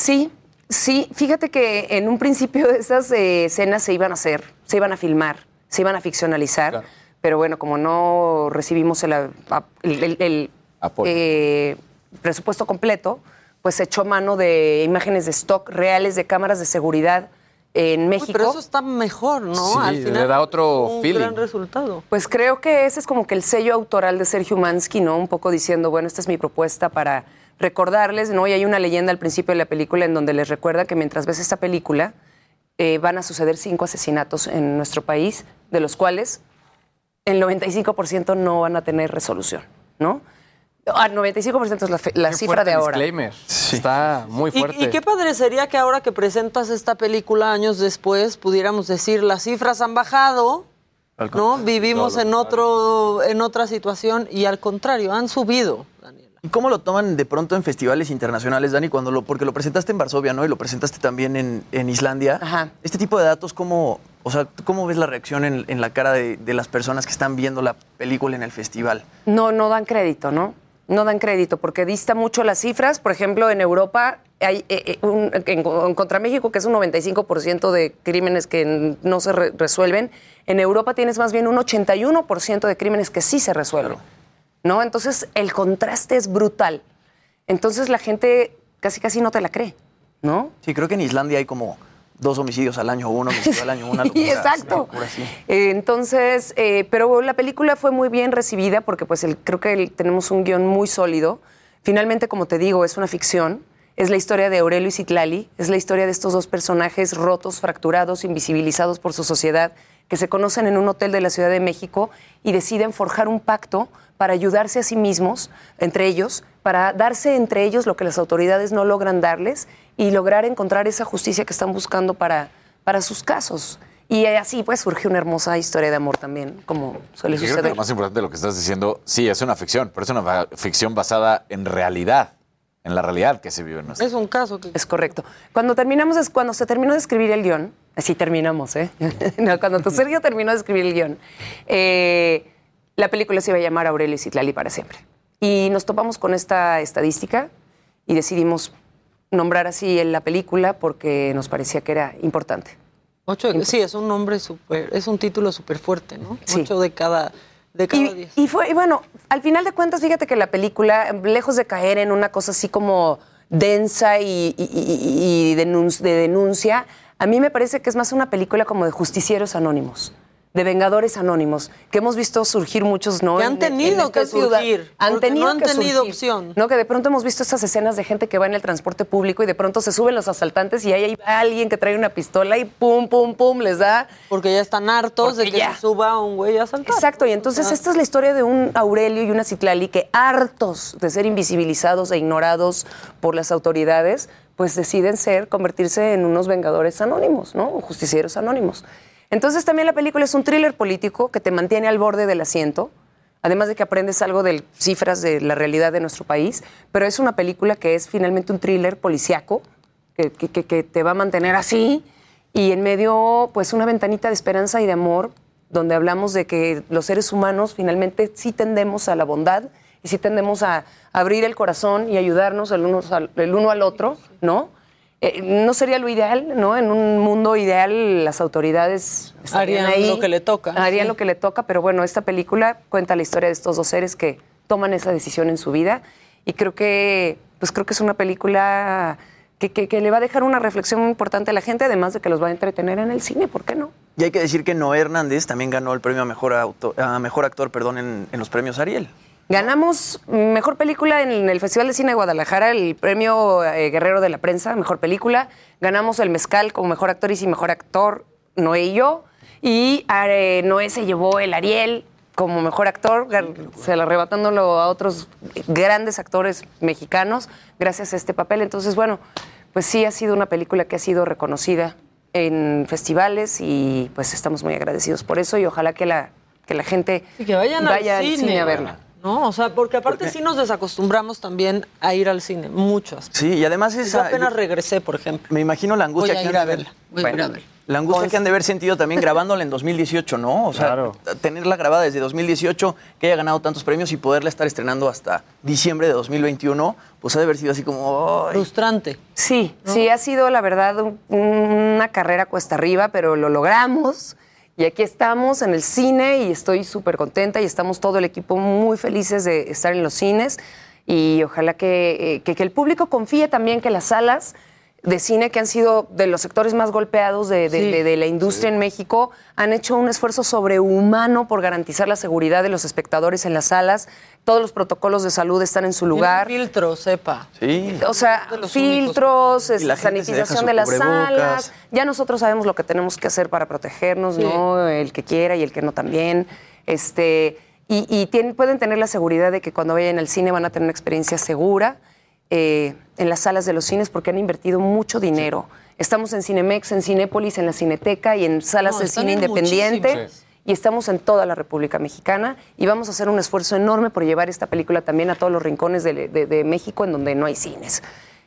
Sí, sí. Fíjate que en un principio esas eh, escenas se iban a hacer, se iban a filmar, se iban a ficcionalizar. Pero bueno, como no recibimos el, eh, presupuesto completo, pues se echó mano de imágenes de stock reales de cámaras de seguridad en Uy, México. pero eso está mejor, ¿no? Sí, Al le final. da otro un feeling. gran resultado. Pues creo que ese es como que el sello autoral de Sergio Mansky, ¿no? Un poco diciendo, bueno, esta es mi propuesta para recordarles, ¿no? Y hay una leyenda al principio de la película en donde les recuerda que mientras ves esta película eh, van a suceder cinco asesinatos en nuestro país, de los cuales el 95% no van a tener resolución, ¿no? Ah, 95% es la, fe- la Qué cifra de ahora. disclaimer. Está muy Y- fuerte. Y, qué padre sería que ahora que presentas esta película años después pudiéramos decir las cifras han bajado, ¿no? Vivimos en otro en otra situación y al contrario han subido. ¿Y cómo lo toman de pronto en festivales internacionales, Dani? Cuando lo, porque lo presentaste en Varsovia, ¿no? Y lo presentaste también en, en Islandia. Este tipo de datos, ¿cómo, o sea, ¿tú ¿cómo ves la reacción en, en la cara de, de las personas que están viendo la película en el festival? No, no dan crédito, ¿no? No dan crédito porque dista mucho las cifras. Por ejemplo, en Europa hay eh, eh, un- en, en contra México, que es un 95% de crímenes que no se re- resuelven. En Europa tienes más bien un 81% de crímenes que sí se resuelven. ¿No? Entonces, el contraste es brutal. Entonces, la gente casi casi no te la cree, ¿no? Sí, creo que en Islandia hay como dos homicidios al año, uno homicidio al año, una Sí, exacto. una locura. Eh, Entonces, eh, pero la película fue muy bien recibida porque pues el- creo que el- tenemos un guion muy sólido. Finalmente, como te digo, es una ficción. Es la historia de Aurelio y Citlali, es la historia de estos dos personajes rotos, fracturados, invisibilizados por su sociedad, que se conocen en un hotel de la Ciudad de México y deciden forjar un pacto para ayudarse a sí mismos, entre ellos, para darse entre ellos lo que las autoridades no logran darles y lograr encontrar esa justicia que están buscando para, para sus casos. Y así pues surge una hermosa historia de amor también, como suele Yo creo que suceder. lo más importante de lo que estás diciendo, sí, es una ficción, pero es una ficción basada en realidad, en la realidad que se vive en nuestra Es un caso que Es correcto. Cuando terminamos, es- cuando se terminó de escribir el guion, así terminamos, ¿eh? No, cuando tu Sergio terminó de escribir el guion, eh, la película se iba a llamar Aurelio y Citlali para siempre. Y nos topamos con esta estadística y decidimos nombrar así en la película porque nos parecía que era importante. Ocho de- sí, es un nombre súper, es un título súper fuerte, ¿no? Ocho de cada, de cada diez. Y fue, y bueno, al final de cuentas, fíjate que la película, lejos de caer en una cosa así como densa y, y- y- y denun- de denuncia, A mí me parece que es más una película como de justicieros anónimos de Vengadores Anónimos, que hemos visto surgir muchos, ¿no? Que han En- tenido en que surgir, Han tenido no han que tenido surgir. opción. No, que de pronto hemos visto estas escenas de gente que va en el transporte público y de pronto se suben los asaltantes y ahí hay alguien que trae una pistola y pum, pum, pum, les da. Porque ya están hartos de que ya. se suba un güey a asaltar. Exacto, y entonces Ah. esta es la historia de un Aurelio y una Citlali que hartos de ser invisibilizados e ignorados por las autoridades, pues deciden ser, convertirse en unos vengadores anónimos, ¿no? O justicieros anónimos. Entonces también la película es un thriller político que te mantiene al borde del asiento, además de que aprendes algo de cifras de la realidad de nuestro país, pero es una película que es finalmente un thriller policiaco, que, te va a mantener así, y en medio, pues una ventanita de esperanza y de amor, donde hablamos de que los seres humanos finalmente sí tendemos a la bondad y sí tendemos a abrir el corazón y ayudarnos el uno al otro, ¿no? Eh, no sería lo ideal, ¿no? En un mundo ideal las autoridades estarían Harían ahí, lo que le toca, Harían sí. lo que le toca, pero bueno, esta película cuenta la historia de estos dos seres que toman esa decisión en su vida y creo que, pues creo que es una película que, que- que le va a dejar una reflexión muy importante a la gente, además de que los va a entretener en el cine, ¿por qué no? Y hay que decir que Noé Hernández también ganó el premio a mejor, auto- a mejor actor perdón, en, en los premios Ariel. Ganamos mejor película en el Festival de Cine de Guadalajara, el premio eh, Guerrero de la Prensa, mejor película. Ganamos el Mezcal como mejor actriz y mejor actor, Noé y yo. Y eh, Noé se llevó el Ariel como mejor actor, se lo arrebatándolo a otros grandes actores mexicanos gracias a este papel. Entonces, bueno, pues sí ha sido una película que ha sido reconocida en festivales y pues estamos muy agradecidos por eso y ojalá que la, que la gente Y que vayan vaya al cine, a verla. ¿No? O sea, porque aparte sí nos desacostumbramos también a ir al cine, muchos. Sí, y además es... Yo apenas regresé, por ejemplo. Me imagino la angustia Voy a que ir han a de haber- verla, voy a ir a verla. La angustia que han de haber sentido también grabándola en 2018, ¿no? O sea, tenerla grabada desde 2018, que haya ganado tantos premios y poderla estar estrenando hasta diciembre de 2021, pues ha de haber sido así como... ¡ay! Frustrante. Sí, sí, ha sido la verdad un- una carrera cuesta arriba, pero lo logramos. Y aquí estamos en el cine y estoy súper contenta y estamos todo el equipo muy felices de estar en los cines. Y ojalá que, eh, que- que el público confíe también que las salas de cine que han sido de los sectores más golpeados de, de- Sí. de- de la industria en México han hecho un esfuerzo sobrehumano por garantizar la seguridad de los espectadores en las salas. Todos los protocolos de salud están en su lugar. filtro, sepa. Sí. O sea, filtros, la se sanitización de las cubrebocas. salas. Ya nosotros sabemos lo que tenemos que hacer para protegernos, Sí. ¿no? El que quiera y el que no también. Este, y y tienen- pueden tener la seguridad de que cuando vayan al cine van a tener una experiencia segura eh, en las salas de los cines porque han invertido mucho dinero. Estamos en Cinemex, en Cinépolis, en la Cineteca y en salas No, de cine en independiente. Y estamos en toda la República Mexicana y vamos a hacer un esfuerzo enorme por llevar esta película también a todos los rincones de, de- de México en donde no hay cines.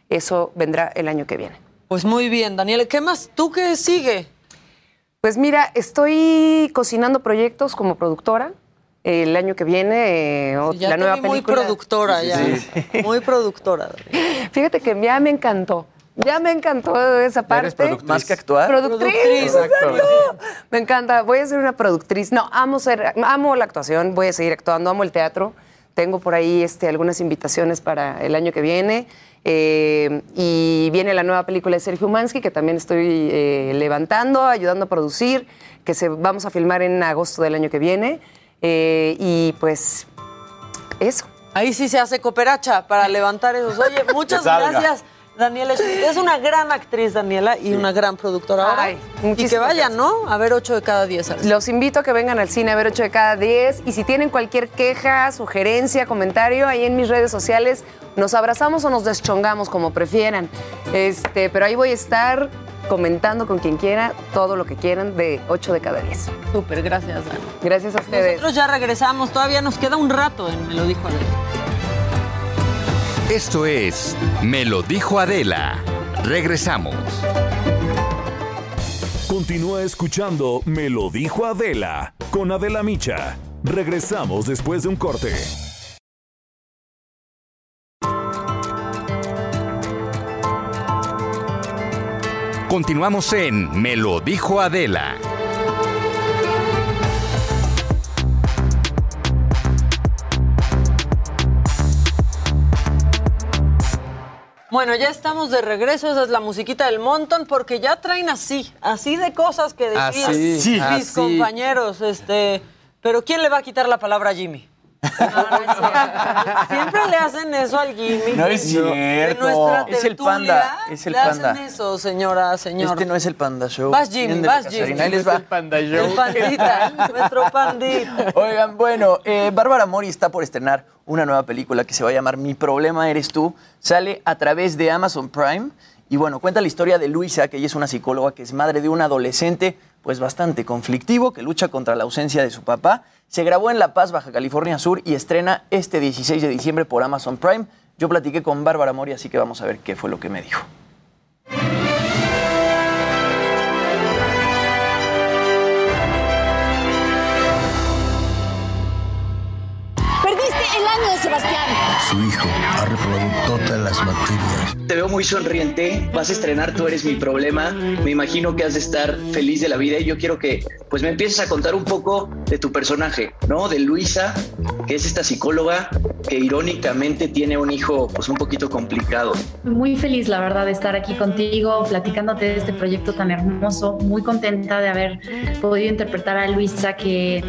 Eso vendrá el año que viene. Pues muy bien, Daniela. ¿Qué más? ¿Tú qué sigue? Pues mira, estoy cocinando proyectos como productora. El año que viene, eh, Ya la te nueva vi muy película. productora ya. Muy productora. Fíjate que ya me encantó. Ya me encantó esa parte. Más que actuar. Productriz. Productriz. exacto. Me encanta. Voy a ser una productriz. No, amo ser, amo la actuación. Voy a seguir actuando. Amo el teatro. Tengo por ahí este, algunas invitaciones para el año que viene. Eh, y viene la nueva película de Sergio Umansky, que también estoy eh, levantando, ayudando a producir, que se, vamos a filmar en agosto del año que viene. Eh, y pues eso. Ahí sí se hace cooperacha para levantar esos. Oye, muchas gracias, Daniela. Schmidt. Es una gran actriz, Daniela, y una gran productora ahora. Ay, y que vayan, ¿no? A ver ocho de cada diez. Los invito a que vengan al cine a ver 8 de cada 10 y si tienen cualquier queja, sugerencia, comentario, ahí en mis redes sociales nos abrazamos o nos deschongamos como prefieran. Este, pero ahí voy a estar comentando con quien quiera todo lo que quieran de 8 de cada 10. Súper, gracias, Dani. Gracias a ustedes. Nosotros ya regresamos, todavía nos queda un rato en Me lo dijo Adela. Esto es Me lo dijo Adela. Regresamos. Continúa escuchando Me lo dijo Adela con Adela Micha. Regresamos después de un corte. Continuamos en Me lo dijo Adela. Bueno, ya estamos de regreso, esa es la musiquita del montón, porque ya traen así, así de cosas que sí, mis compañeros. Este, pero ¿quién le va a quitar la palabra a Jimmy? Siempre le hacen eso al Jimmy. No es cierto. nuestra Es el tertulia panda, es el le panda. hacen eso, señora, señor. Este no es el Panda Show. Vas, Jimmy, vas, Jimmy. Ahí les va. El pandita, nuestro pandita. Oigan, bueno, eh, Bárbara Mori está por estrenar una nueva película que se va a llamar Mi problema eres tú. Sale a través de Amazon Prime. Y bueno, cuenta la historia de Luisa, que ella es una psicóloga que es madre de un adolescente pues bastante conflictivo que lucha contra la ausencia de su papá. Se grabó en La Paz, Baja California Sur y estrena este 16 de diciembre por Amazon Prime. Yo platiqué con Bárbara Mori, así que vamos a ver qué fue lo que me dijo. Perdiste el año Sebastián. Su hijo ha reprobado todas las materias. Te veo muy sonriente, vas a estrenar Tú eres mi problema, me imagino que has de estar feliz de la vida y yo quiero que pues me empieces a contar un poco de tu personaje, ¿no? De Luisa, que es esta psicóloga que irónicamente tiene un hijo pues un poquito complicado. Muy feliz, la verdad, de estar aquí contigo, platicándote de este proyecto tan hermoso. Muy contenta de haber podido interpretar a Luisa, que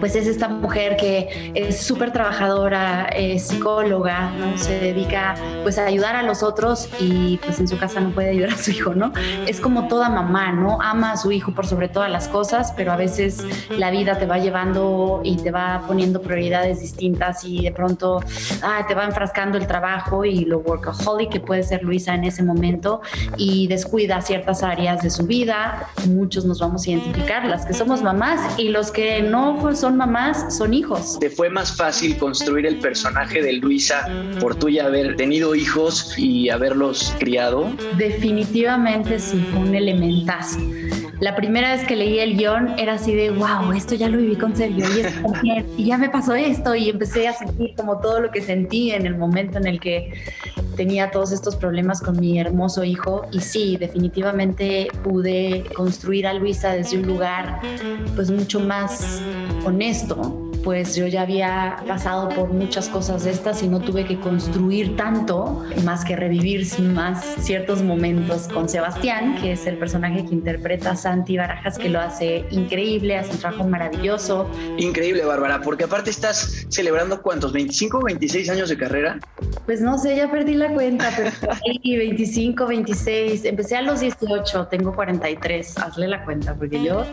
pues es esta mujer que es súper trabajadora, es psicóloga, ¿no? Se dedica pues a ayudar a los otros y pues en su casa no puede ayudar a su hijo, ¿no? Es como toda mamá, ¿no? Ama a su hijo por sobre todas las cosas, pero a veces la vida te va llevando y te va poniendo prioridades distintas y de pronto ah, te va enfrascando el trabajo y lo workaholic que puede ser Luisa en ese momento y descuida ciertas áreas de su vida. Muchos nos vamos a identificar, las que somos mamás y los que no son mamás son hijos. ¿Te fue más fácil construir el personaje de Luisa por tú ya haber tenido hijos y haberlos criado? Definitivamente sí, fue un elementazo. La primera vez que leí el guion era así de, wow, esto ya lo viví con Sergio y, y ya me pasó esto y empecé a sentir como todo lo que sentí en el momento en el que tenía todos estos problemas con mi hermoso hijo y sí, definitivamente pude construir a Luisa desde un lugar pues mucho más honesto, pues yo ya había pasado por muchas cosas de estas y no tuve que construir tanto, más que revivir más ciertos momentos con Sebastián, que es el personaje que interpreta a Santi Barajas, que lo hace increíble, hace un trabajo maravilloso. Increíble, Bárbara, porque aparte estás celebrando cuántos, 25 o 26 años de carrera. Pues no sé, ya perdí la cuenta, pero sí, 25, 26, empecé a los 18, tengo 43, hazle la cuenta, porque yo...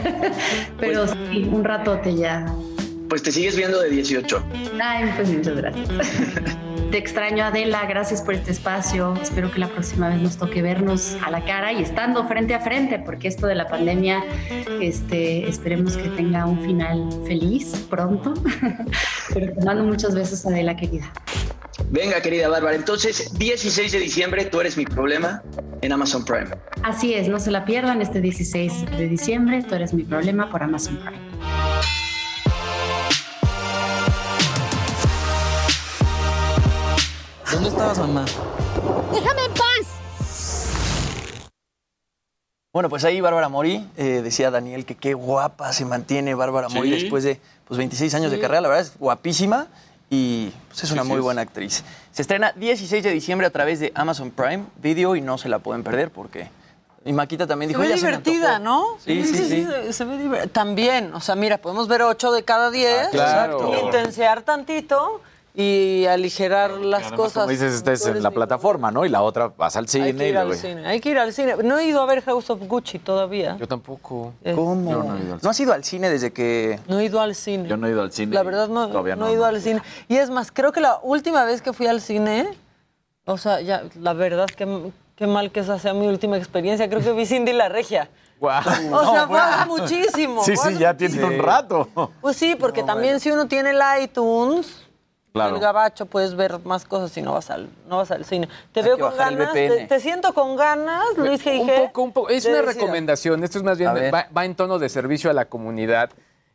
pero sí, un ratote ya. Pues te sigues viendo de 18. Ay, pues muchas gracias. Te extraño, Adela. Gracias por este espacio. Espero que la próxima vez nos toque vernos a la cara y estando frente a frente, porque esto de la pandemia, este, esperemos que tenga un final feliz pronto. Pero te mando muchos besos, Adela, querida. Venga, querida Bárbara. Entonces, 16 de diciembre, tú eres mi problema en Amazon Prime. Así es, no se la pierdan este 16 de diciembre. Tú eres mi problema por Amazon Prime. ¿Dónde estabas, mamá? ¡Déjame en paz! Bueno, pues ahí Bárbara Mori, eh, decía Daniel que qué guapa se mantiene Bárbara Mori Sí. después de pues, 26 años de carrera. La verdad es guapísima y pues, es una Sí, muy buena actriz. Se estrena 16 de diciembre a través de Amazon Prime Video y no se la pueden perder porque mi Maquita también Se dijo, ve "Ya se me divertida, antojó". ¿no? Sí, sí, sí. se- Se ve divertida. También, o sea, mira, podemos ver 8 de cada 10. Ah, claro. Intensear tantito y aligerar las Además, cosas. Como dices, esta es en la plataforma, ¿no? Y la otra vas al cine. Hay que ir y al cine. Hay que ir al cine. No he ido a ver House of Gucci todavía. Yo tampoco. ¿Cómo? Yo no he ido al ¿No has ido al cine desde que...? No he ido al cine. Yo no he ido al cine. La verdad no, Todavía no he ido al cine. Y es más, creo que la última vez que fui al cine, o sea, ya, la verdad, que qué mal que esa sea mi última experiencia. Creo que vi Cindy la Regia. Guau. O sea, No, muchísimo. Sí, sí, ya tiene un rato. Pues sí, porque también si uno tiene el iTunes, Claro. el gabacho, puedes ver más cosas si no vas al, no vas al cine. Te Hay veo con ganas, te, te siento con ganas, Luis Un G.I.G. poco, un poco. Es una decir- recomendación. Esto es más bien, A va, va en tono de servicio a la comunidad.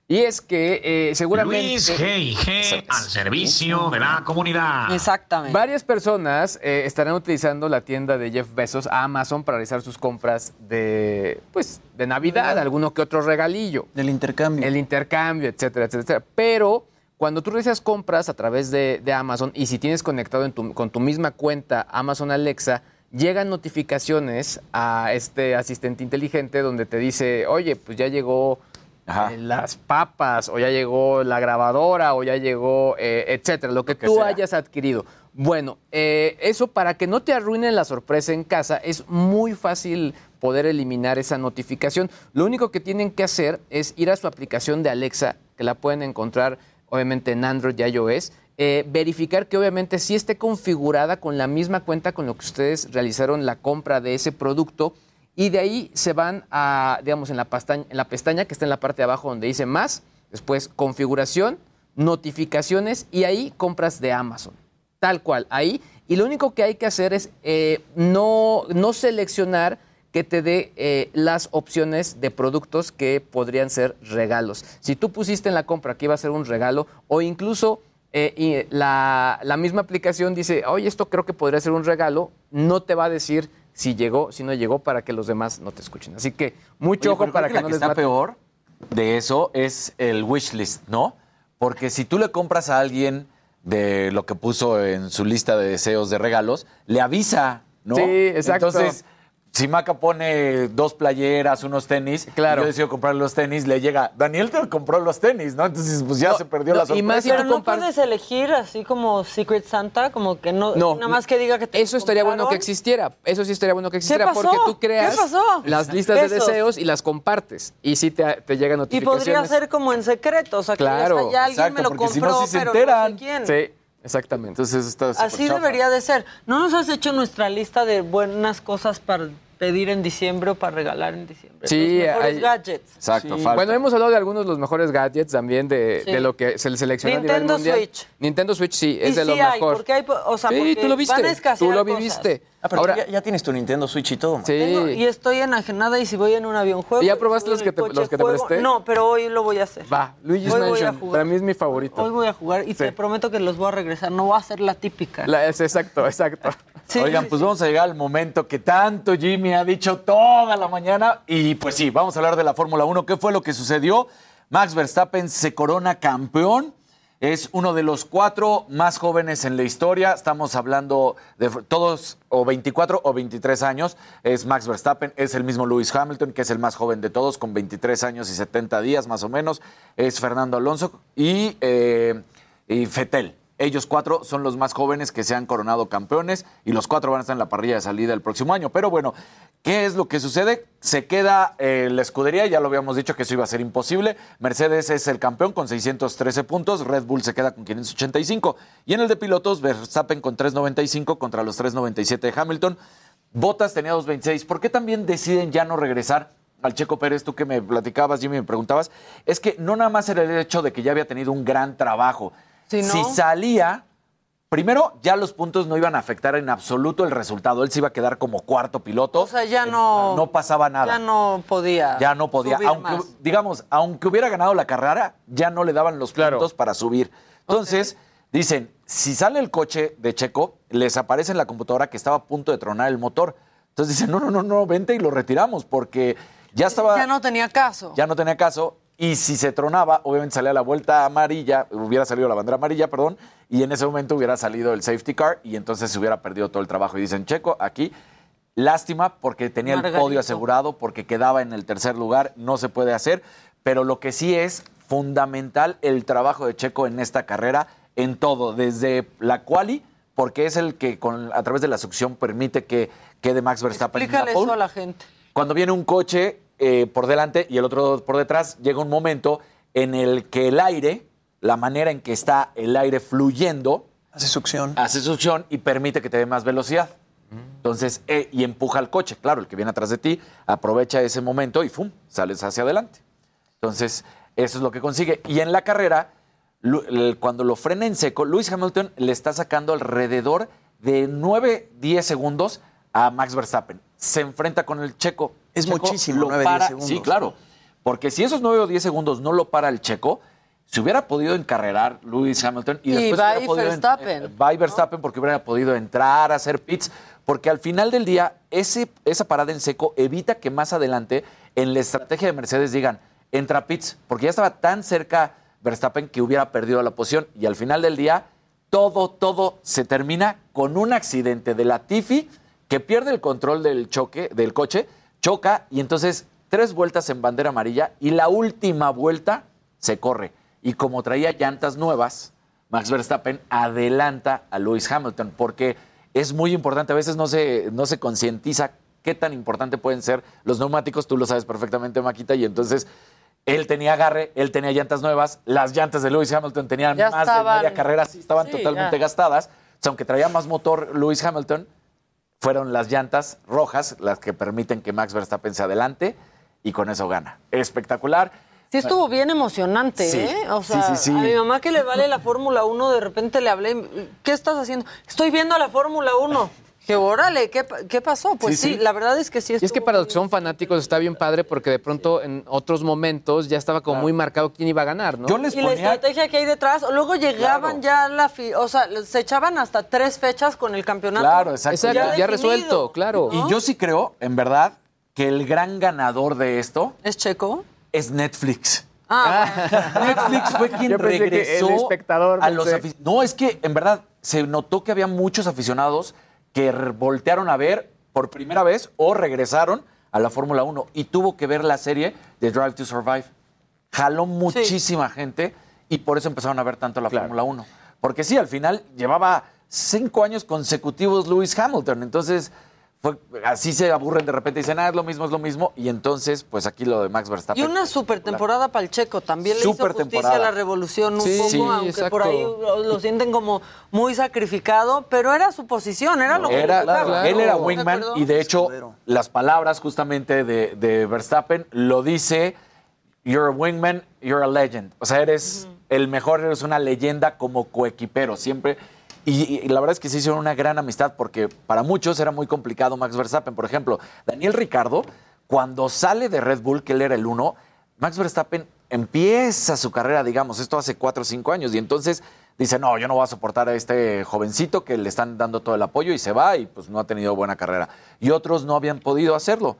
Y es que eh, seguramente. Luis G.I.G. al servicio de la comunidad. Exactamente. Varias personas eh, estarán utilizando la tienda de Jeff Bezos, Amazon, para realizar sus compras de, pues, de Navidad, alguno que otro regalillo. Del intercambio. El intercambio, etcétera, etcétera. etcétera. Pero cuando tú realizas compras a través de, de Amazon y si tienes conectado en tu- con tu misma cuenta Amazon Alexa, llegan notificaciones a este asistente inteligente donde te dice, oye, pues ya llegó eh, las papas, o ya llegó la grabadora, o ya llegó, eh, etcétera, lo que, que tú sea. hayas adquirido. Bueno, eh, eso para que no te arruinen la sorpresa en casa, es muy fácil poder eliminar esa notificación. Lo único que tienen que hacer es ir a su aplicación de Alexa, que la pueden encontrar obviamente en Android y iOS, eh, verificar que obviamente sí esté configurada con la misma cuenta con lo que ustedes realizaron la compra de ese producto y de ahí se van a, digamos, en la, pestaña, en la pestaña que está en la parte de abajo donde dice más, después configuración, notificaciones y ahí compras de Amazon. Tal cual, ahí. Y lo único que hay que hacer es eh, no, no seleccionar que te dé eh, las opciones de productos que podrían ser regalos. Si tú pusiste en la compra que iba a ser un regalo o incluso eh, y la, la misma aplicación dice, oye, esto creo que podría ser un regalo, no te va a decir si llegó, si no llegó, para que los demás no te escuchen. Así que mucho Oye, ojo para que, que, no la que les está mate. peor de eso es el wish list, ¿no? Porque si tú le compras a alguien de lo que puso en su lista de deseos de regalos, le avisa, ¿no? Sí, exacto. Entonces, si Maca pone dos playeras, unos tenis, Claro. y yo decido comprar los tenis, le llega, Daniel te compró los tenis, ¿no? Entonces, pues ya se perdió la sorpresa. Pero no puedes elegir así como Secret Santa, como que no, No, nada más que diga que te Eso estaría bueno que existiera. Eso sí estaría bueno que ¿Qué existiera pasó? porque tú creas ¿Qué pasó? las listas de deseos y las compartes. Y sí te, te llegan Y notificaciones. podría ser como en secreto, o sea, que Claro, "Ya alguien me lo porque si no, compró, sí se pero enteran". no sé quién. Sí, exactamente. Entonces está Así debería de ser. ¿No nos has hecho nuestra lista de buenas cosas para pedir en diciembre o para regalar en diciembre? Sí, Los mejores hay- gadgets. Exacto, Sí. Bueno, hemos hablado de algunos de los mejores gadgets también de, Sí. de lo que se le selecciona a Nintendo nivel mundial. Switch. Nintendo Switch sí, Y es de sí lo hay, mejor. porque hay, o sea, sí, porque tú lo viste. van a escasear Tú lo viviste. Ah, pero Ahora, ya, ya tienes tu Nintendo Switch y todo. man. sí. Tengo- y estoy enajenada y si voy en un avión juego. ¿Y ya probaste los que te- coche, los que te juego. presté? No, pero hoy lo voy a hacer. Va, Luigi's Hoy voy a Mansion. jugar. Para mí es mi favorito. Hoy voy a jugar y te prometo que los voy a regresar. No voy a hacer la típica. La- es exacto, exacto. Sí, Oigan, sí, pues vamos a llegar al momento que tanto Jimmy ha dicho toda la mañana. Y pues sí, vamos a hablar de la Fórmula 1. ¿Qué fue lo que sucedió? Max Verstappen se corona campeón. Es uno de los cuatro más jóvenes en la historia. Estamos hablando de todos o 24 o 23 años. Es Max Verstappen, es el mismo Lewis Hamilton, que es el más joven de todos, con 23 años y 70 días más o menos. Es Fernando Alonso y, eh, y Fettel. Ellos cuatro son los más jóvenes que se han coronado campeones y los cuatro van a estar en la parrilla de salida el próximo año. Pero bueno, ¿qué es lo que sucede? Se queda eh, la escudería, ya lo habíamos dicho que eso iba a ser imposible. Mercedes es el campeón con 613 puntos, Red Bull se queda con 585. Y en el de pilotos, Verstappen con 395 contra los 397 de Hamilton. Bottas tenía 226. ¿Por qué también deciden ya no regresar? Al Checo Pérez, tú que me platicabas, Jimmy, me preguntabas, es que no nada más era el hecho de que ya había tenido un gran trabajo, Si no- si salía, primero ya los puntos no iban a afectar en absoluto el resultado. Él se iba a quedar como cuarto piloto. O sea, ya no. no pasaba nada. Ya no podía. Ya no podía. subir Aunque, más. digamos, aunque hubiera ganado la carrera, ya no le daban los puntos para subir. Entonces, dicen, si sale el coche de Checo, les aparece en la computadora que estaba a punto de tronar el motor. Entonces dicen, no, no, no, no, vente y lo retiramos porque ya estaba Ya no tenía caso. ya no tenía caso. Y si se tronaba, obviamente salía la vuelta amarilla, hubiera salido la bandera amarilla, perdón, y en ese momento hubiera salido el safety car y entonces se hubiera perdido todo el trabajo. Y dicen, Checo, aquí, lástima porque tenía el podio asegurado, porque quedaba en el tercer lugar, no se puede hacer, pero lo que sí es fundamental el trabajo de Checo en esta carrera, en todo, desde la quali, porque es el que con, a través de la succión permite que quede Max Verstappen en la Explícale pole eso a la gente. cuando viene un coche eh, por delante y el otro por detrás, llega un momento en el que el aire, la manera en que está el aire fluyendo, Hace succión. hace succión y permite que te dé más velocidad. Entonces, eh, y empuja al coche. Claro, el que viene atrás de ti aprovecha ese momento y ¡fum! sales hacia adelante. Entonces, eso es lo que consigue. Y en la carrera, cuando lo frena en seco, Lewis Hamilton le está sacando alrededor de 9, 10 segundos a Max Verstappen. Se enfrenta con el checo. Es Checo muchísimo, lo 9, 10 para- segundos. Sí, claro. Porque si esos 9 o 10 segundos no lo para el checo, se hubiera podido encarrerar Lewis Hamilton y, Y después hubiera podido en- Verstappen, eh, va y Verstappen porque hubiera podido entrar a hacer pits, porque al final del día ese, esa parada en seco evita que más adelante en la estrategia de Mercedes digan, entra pits, porque ya estaba tan cerca Verstappen que hubiera perdido la posición. Y al final del día, todo, todo se termina con un accidente de la Tiffy que pierde el control del choque, del coche, choca y entonces tres vueltas en bandera amarilla y la última vuelta se corre. Y como traía llantas nuevas, Max Verstappen adelanta a Lewis Hamilton porque es muy importante, a veces no se, no se concientiza qué tan importante pueden ser los neumáticos, tú lo sabes perfectamente, Maquita, y entonces él tenía agarre, él tenía llantas nuevas, las llantas de Lewis Hamilton tenían Ya más estaban- de media carrera, sí, estaban Sí, totalmente ya. gastadas, O sea, aunque traía más motor Lewis Hamilton, fueron las llantas rojas las que permiten que Max Verstappen se adelante y con eso gana. Espectacular. Sí estuvo bien emocionante, Sí. ¿eh? O Sí, sea, sí, sí. a mi mamá que le vale la Fórmula 1, de repente le hablé, ¿qué estás haciendo? Estoy viendo la Fórmula 1. Dije, órale, ¿qué, qué pasó? Pues sí, Sí, sí. la verdad es que sí Y es que para los que son fanáticos está bien padre porque de pronto en otros momentos ya estaba como muy marcado quién iba a ganar, ¿no? y la estrategia que hay detrás, luego llegaban ya a la fi- o sea, se echaban hasta tres fechas con el campeonato. Claro, exacto. definido. claro. Y yo sí creo, en verdad, que el gran ganador de esto ¿Es Checo? es Netflix. Ah, Netflix fue quien Yo pensé que el regresó espectador, a los No, es que en verdad se notó que había muchos aficionados que voltearon a ver por primera vez o regresaron a la Fórmula 1 y tuvo que ver la serie de Drive to Survive. Jaló muchísima gente y por eso empezaron a ver tanto la Fórmula 1. Porque sí, al final llevaba cinco años consecutivos Lewis Hamilton. Entonces, fue, así se aburren de repente y dicen, ah, es lo mismo, es lo mismo. Y entonces, pues aquí lo de Max Y Verstappen. una super temporada para el Checo. También le hizo justicia temporada. a la revolución un Sí, poco, sí, aunque exacto. por ahí lo, sienten como muy sacrificado, pero era su posición, era lo que Era-. Él era ¿De wingman y de hecho las palabras justamente de, de Verstappen lo dice, you're a wingman, you're a legend. O sea, eres el mejor, eres una leyenda como coequipero, siempre. Y, la verdad es que se hicieron una gran amistad porque para muchos era muy complicado Max Verstappen. Por ejemplo, Daniel Ricardo, cuando sale de Red Bull, que él era el uno, Max Verstappen empieza su carrera, digamos, esto hace cuatro o cinco años, y entonces dice, no, yo no voy a soportar a este jovencito que le están dando todo el apoyo y se va y pues no ha tenido buena carrera. Y otros no habían podido hacerlo.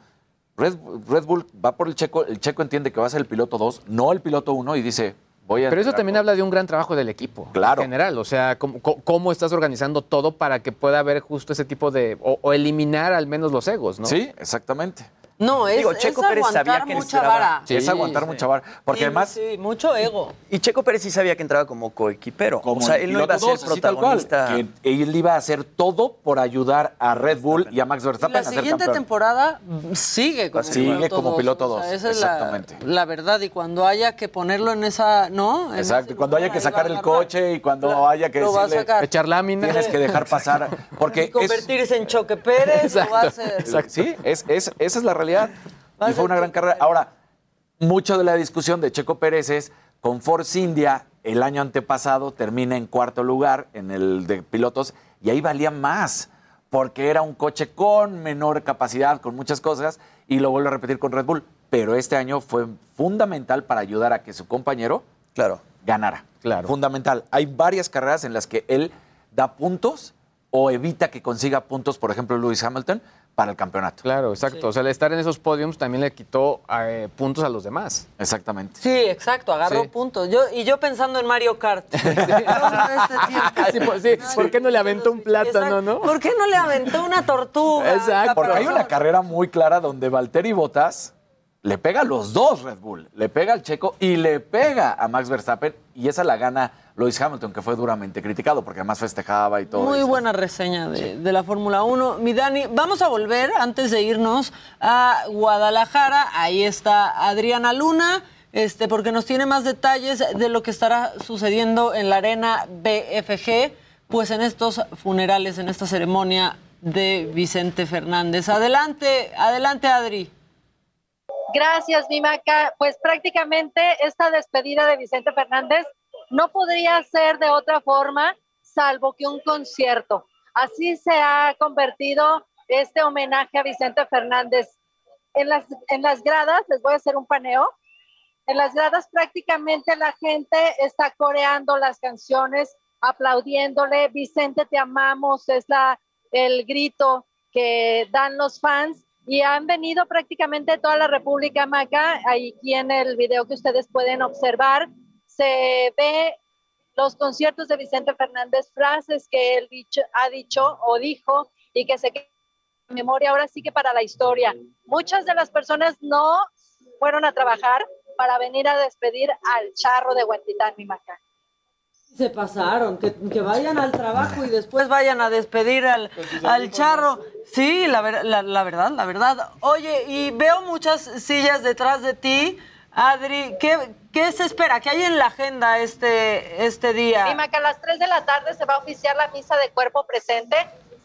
Red, Red Bull va por el checo, el checo entiende que va a ser el piloto 2, no el piloto 1 y dice, voy a... Pero eso también habla de un gran trabajo del equipo. Claro. En general, o sea, cómo, cómo- cómo estás organizando todo para que pueda haber justo ese tipo de. o, o eliminar al menos los egos, ¿no? Sí, exactamente. No, es, Digo, es Checo Pérez sabía aguantar que mucha entraba- vara. Sí, es aguantar mucha vara. Porque Sí, además... Sí, mucho ego. Y Checo Pérez sí sabía que entraba como coequipero. Como o sea, él no iba a ser dos, así tal cual, protagonista. que él iba a hacer todo por ayudar a Red Bull y a Max Verstappen La a ser siguiente campeón. temporada sigue como Sigue piloto como dos, piloto o sea, dos, esa es la, exactamente. la verdad. Y cuando haya que ponerlo en esa, ¿no? En Exacto, ese cuando haya que sacar el coche y cuando haya que Lo decirle, sacar. Echar lámina. tienes que dejar pasar, porque es, Convertirse en Choque Pérez, lo va a hacer. Exacto. Sí, es, es- esa es la realidad. Y fue una gran carrera. Ahora, mucho de la discusión de Checo Pérez es con Force India, el año antepasado termina en cuarto lugar en el de pilotos y ahí valía más porque era un coche con menor capacidad, con muchas cosas y lo vuelvo a repetir con Red Bull. Pero este año fue fundamental para ayudar a que su compañero claro. ganara. Claro. Fundamental. Hay varias carreras en las que él da puntos o evita que consiga puntos, por ejemplo, Lewis Hamilton, para el campeonato. Claro, exacto. O sea, el estar en esos podiums también le quitó eh, puntos a los demás. Exactamente. Sí, exacto, agarró Sí. puntos. Yo, y yo pensando en Mario Kart. Sí, pues, sí, ¿Por qué no le aventó un plátano, no? ¿Por qué no le aventó una tortuga? Exacto. Porque hay una carrera muy clara donde Valtteri Bottas le pega a los dos Red Bull. Le pega al Checo y le pega a Max Verstappen. Y esa la gana Lewis Hamilton, que fue duramente criticado porque además festejaba y todo. Muy eso. buena reseña de, de la Fórmula 1. Mi Dani, vamos a volver antes de irnos a Guadalajara. Ahí está Adriana Luna, este, porque nos tiene más detalles de lo que estará sucediendo en la arena BFG, pues en estos funerales, en esta ceremonia de Vicente Fernández. Adelante, adelante Adri. Gracias, mi Maca. Pues prácticamente esta despedida de Vicente Fernández no podría ser de otra forma salvo que un concierto. Así se ha convertido este homenaje a Vicente Fernández. En las, en las gradas, les voy a hacer un paneo, en las gradas prácticamente la gente está coreando las canciones, aplaudiéndole, Vicente te amamos, es la, el grito que dan los fans y han venido prácticamente toda la República Maca, aquí en el video que ustedes pueden observar, se ve los conciertos de Vicente Fernández, frases que él dicho, ha dicho o dijo y que se quedan en memoria ahora sí que para la historia. Muchas de las personas no fueron a trabajar para venir a despedir al charro de Huentitán, mi maca. Se pasaron, que, que vayan al trabajo y después vayan a despedir al, al charro. Sí, la, ver- la, la verdad, la verdad. Oye, y veo muchas sillas detrás de ti. Adri, ¿qué, se espera? ¿Qué hay en la agenda este, este día? Mi maca, a las 3 de la tarde se va a oficiar la misa de cuerpo presente.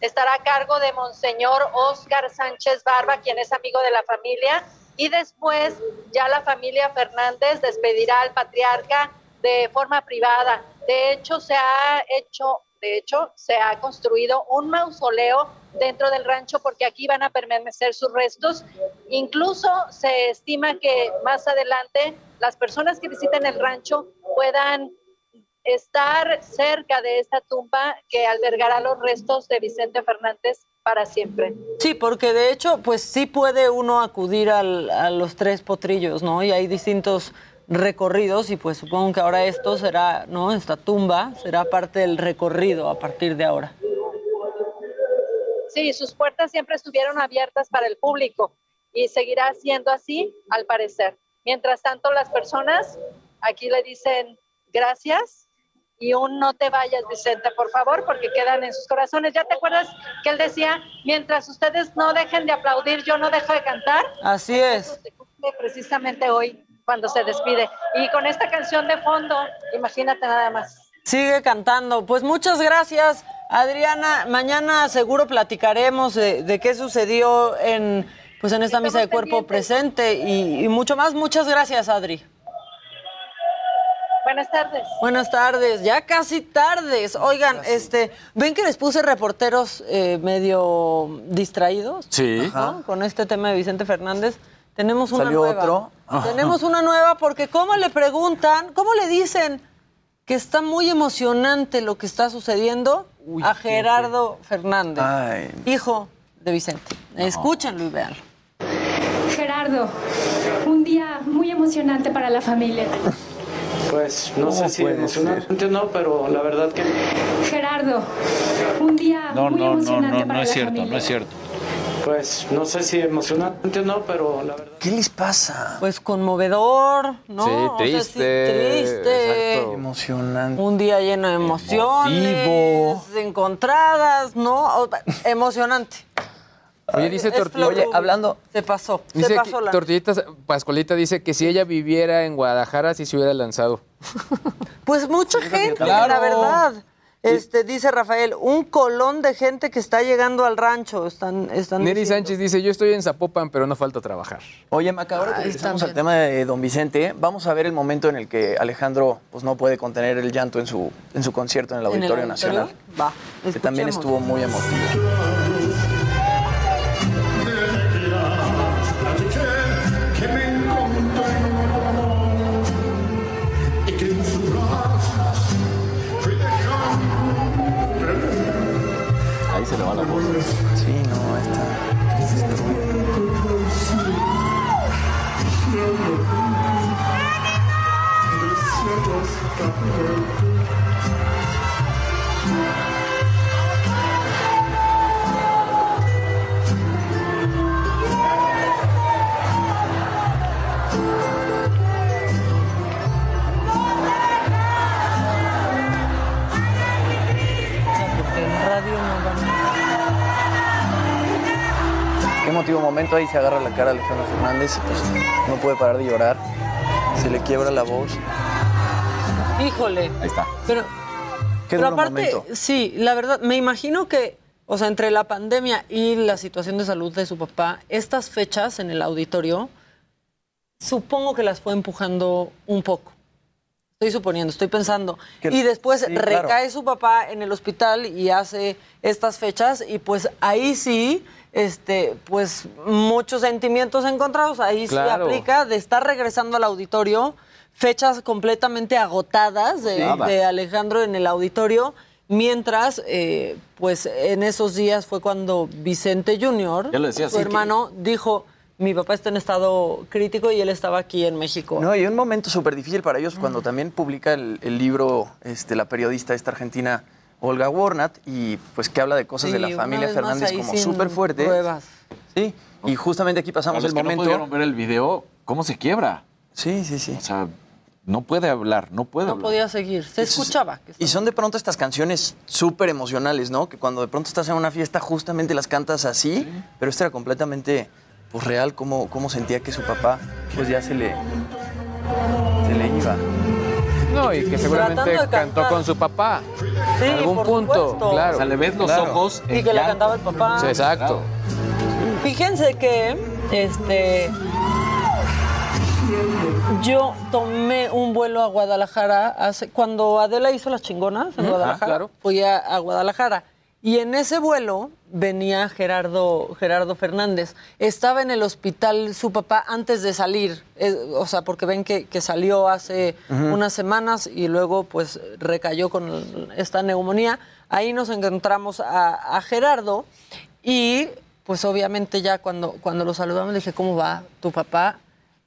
Estará a cargo de Monseñor Oscar Sánchez Barba, quien es amigo de la familia. Y después ya la familia Fernández despedirá al patriarca de forma privada. De hecho, se ha hecho, de hecho, se ha construido un mausoleo dentro del rancho porque aquí van a permanecer sus restos. Incluso se estima que más adelante las personas que visiten el rancho puedan estar cerca de esta tumba que albergará los restos de Vicente Fernández para siempre. Sí, porque de hecho, pues sí puede uno acudir al- a los tres potrillos, ¿no? Y hay distintos recorridos y pues supongo que ahora esto será, ¿no? Esta tumba será parte del recorrido a partir de ahora. Sí, sus puertas siempre estuvieron abiertas para el público y seguirá siendo así, al parecer. Mientras tanto, las personas aquí le dicen gracias y un no te vayas, Vicente, por favor, porque quedan en sus corazones. ¿Ya te acuerdas que él decía, mientras ustedes no dejen de aplaudir, yo no dejo de cantar? Así es. Precisamente hoy, cuando se despide. Y con esta canción de fondo, imagínate nada más. Sigue cantando. Pues muchas gracias, Adriana. Mañana seguro platicaremos de, de qué sucedió en, pues en esta misa de cuerpo presente y, y mucho más. Muchas gracias, Adri. Buenas tardes. Buenas tardes, ya casi tardes. Oigan, este, ven que les puse reporteros eh, medio distraídos. Sí. ¿no? Con este tema de Vicente Fernández. Tenemos una ¿Salió nueva. otro? Tenemos una nueva porque cómo le preguntan, cómo le dicen que está muy emocionante lo que está sucediendo a Gerardo Fernández, Ay. hijo de Vicente. Escúchenlo y veanlo. Gerardo, un día muy emocionante para la familia. Pues no sé si emocionante o no, pero la verdad que Gerardo, un día No, muy no, no, emocionante no, para no es la cierto, familia. no es cierto. Pues no sé si emocionante o no, pero la verdad. ¿Qué les pasa? Pues conmovedor, ¿no? Sí, O sea, sí, triste, triste. exacto. Emocionante. Un día lleno de emociones, encontradas, ¿no? O- emocionante. Oye, dice Es Tortillita. Oye, hablando- Se pasó, se pasó que- la... Tortillitas Pascualita dice que si ella viviera en Guadalajara, sí se hubiera lanzado. Pues mucha gente, Claro. la verdad. Este, dice Rafael, un colón de gente que está llegando al rancho. Están, están Neri diciendo. Sánchez dice, yo estoy en Zapopan, pero no falta trabajar. Oye, Maca, ahora que regresamos al tema de Don Vicente, vamos a ver el momento en el que Alejandro pues, no puede contener el llanto en su, en su concierto en el ¿En el Auditorio auditorio? Nacional. Va, Que también estuvo muy emotivo. Momento ahí se agarra la cara Alejandro Fernández y pues no puede parar de llorar. Se le quiebra la voz. Híjole. Ahí está. Pero, Qué pero duro aparte, momento. sí, la verdad, me imagino que, o sea, entre la pandemia y la situación de salud de su papá, estas fechas en el auditorio, supongo que las fue empujando un poco. Estoy suponiendo, estoy pensando. Que- y después sí, claro. recae su papá en el hospital y hace estas fechas y pues ahí sí, este, pues muchos sentimientos encontrados, ahí Claro. sí aplica de estar regresando al auditorio, fechas completamente agotadas de, Sí. de Alejandro en el auditorio, mientras, eh, pues en esos días fue cuando Vicente Junior, Ya lo decía, su hermano, dijo, mi papá está en estado crítico y él estaba aquí en México. No, y un momento súper difícil para ellos cuando también publica el, el libro este, la periodista esta argentina Olga Warnat y pues que habla de cosas de la familia Fernández como súper fuertes. pruebas. Sí, y justamente aquí pasamos el que no momento. pudieron ver el video, ¿cómo se quiebra? Sí, sí, sí. O sea, no puede hablar, no puede No hablar. podía seguir, se escuchaba. Y son de pronto estas canciones súper emocionales, ¿no? Que cuando de pronto estás en una fiesta justamente las cantas así, pero esto era completamente pues, real, cómo, cómo sentía que su papá pues ya se le. No, y que seguramente cantó cantar. con su papá. Sí, en algún por punto, supuesto. claro. O sea, le ves los Claro. ojos. Y que le cantaba el papá. Sí, exacto. Fíjense que este yo tomé un vuelo a Guadalajara hace, cuando Adela hizo las chingonas en Ujú, Guadalajara. ah, claro. Fui a, a Guadalajara. Y en ese vuelo venía Gerardo, Gerardo Fernández. Estaba en el hospital su papá antes de salir. eh, o sea, porque ven que, que salió hace unas semanas y luego pues recayó con el- esta neumonía. Ahí nos encontramos a, a Gerardo y pues obviamente ya cuando, cuando lo saludamos dije, ¿cómo va tu papá?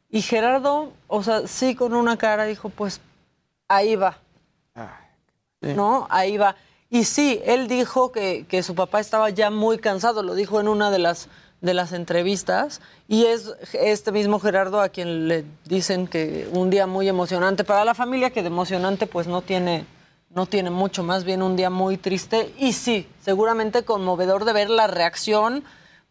Y Gerardo, o sea, sí con una cara dijo, pues ahí va. ¿No? Ahí va. Y sí, él dijo que, que su papá estaba ya muy cansado, lo dijo en una de las, de las entrevistas. Y es este mismo Gerardo a quien le dicen que un día muy emocionante para la familia, que de emocionante pues no tiene, no tiene mucho, más bien un día muy triste. Y sí, seguramente conmovedor de ver la reacción.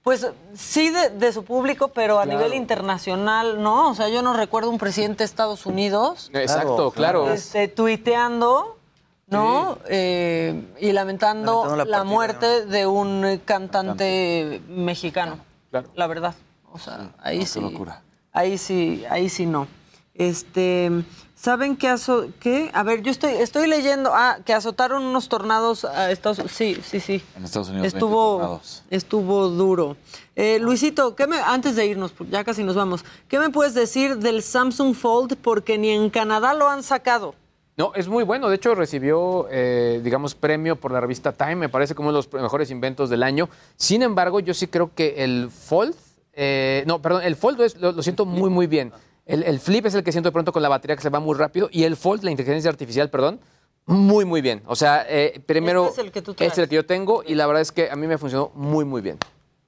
Pues sí de, de su público, pero a Claro. nivel internacional, ¿no? O sea, yo no recuerdo un presidente de Estados Unidos Exacto, claro. este, tuiteando, ¿no? Eh, y lamentando, Lamentando la muerte de un cantante mexicano. La verdad. O sea, ahí no, sí. locura. Ahí sí, ahí sí no. Este, ¿saben qué aso qué? A ver, yo estoy estoy leyendo, ah, que azotaron unos tornados a Estados Sí, sí, sí. En Estados Unidos. 20 Estuvo, estuvo duro. Eh, Luisito, ¿qué me, antes de irnos, ya casi nos vamos, ¿qué me puedes decir del Samsung Fold? Porque ni en Canadá lo han sacado. No, es muy bueno. De hecho, recibió, eh, digamos, premio por la revista Time. Me parece como uno de los mejores inventos del año. Sin embargo, yo sí creo que el Fold, eh, no, perdón, el Fold es- lo, lo siento muy, muy bien. El, el Flip es el que siento de pronto con la batería que se va muy rápido. Y el Fold, la inteligencia artificial, perdón, muy, muy bien. O sea, eh, primero, Este es el que tú es el que yo tengo y la verdad es que a mí me funcionó muy, muy bien.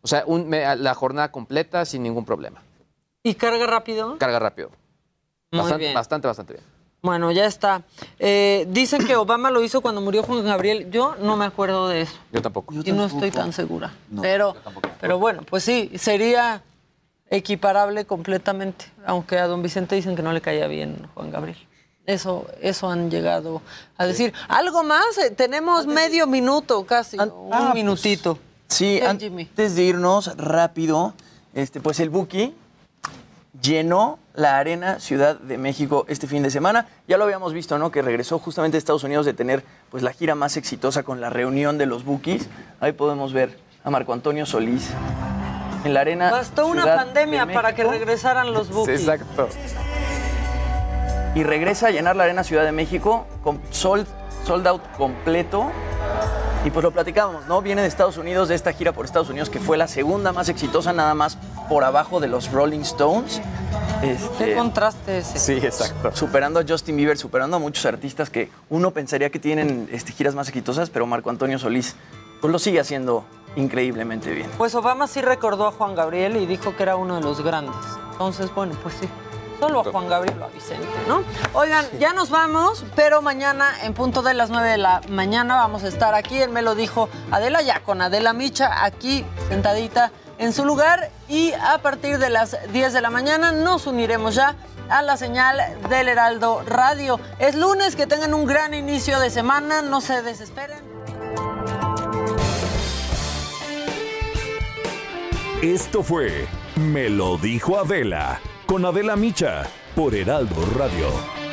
O sea, un- me- la jornada completa sin ningún problema. ¿Y carga rápido? Carga rápido. Muy bastante, bien. bastante, bastante bien. Bueno, ya está. Eh, dicen que Obama lo hizo cuando murió Juan Gabriel. Yo no me acuerdo de eso. Yo tampoco. y no estoy tan segura. pero, pero bueno, pues sí, sería equiparable completamente. Aunque a don Vicente dicen que no le caía bien Juan Gabriel. Eso, eso han llegado a decir. ¿Algo más? Eh, Tenemos medio minuto casi, un ah, pues, minutito. Sí, antes de irnos rápido, este, pues el Buki llenó la Arena Ciudad de México este fin de semana. Ya lo habíamos visto, ¿no? Que regresó justamente a Estados Unidos de tener pues la gira más exitosa con la reunión de los Bukis. Ahí podemos ver a Marco Antonio Solís en la Arena Bastó una de pandemia para que regresaran los bookies. Exacto. y regresa a llenar la Arena Ciudad de México con sold, sold out completo. Y pues lo platicamos, ¿no? Viene de Estados Unidos, de esta gira por Estados Unidos, que fue la segunda más exitosa, nada más por abajo de los Rolling Stones. Este, Qué contraste ese. Sí, exacto. Superando a Justin Bieber, superando a muchos artistas que uno pensaría que tienen este, giras más exitosas, pero Marco Antonio Solís pues lo sigue haciendo increíblemente bien. Pues Obama sí recordó a Juan Gabriel y dijo que era uno de los grandes. Entonces, bueno, pues sí. Solo a Juan Gabriel o a Vicente, ¿no? Oigan, ya nos vamos, pero mañana en punto de las 9 de la mañana vamos a estar aquí. Él me lo dijo Adela ya con Adela Micha aquí sentadita en su lugar y a partir de las 10 de la mañana nos uniremos ya a la señal del Heraldo Radio. Es lunes, que tengan un gran inicio de semana, no se desesperen. Esto fue Me lo dijo Adela con Adela Micha por Heraldo Radio.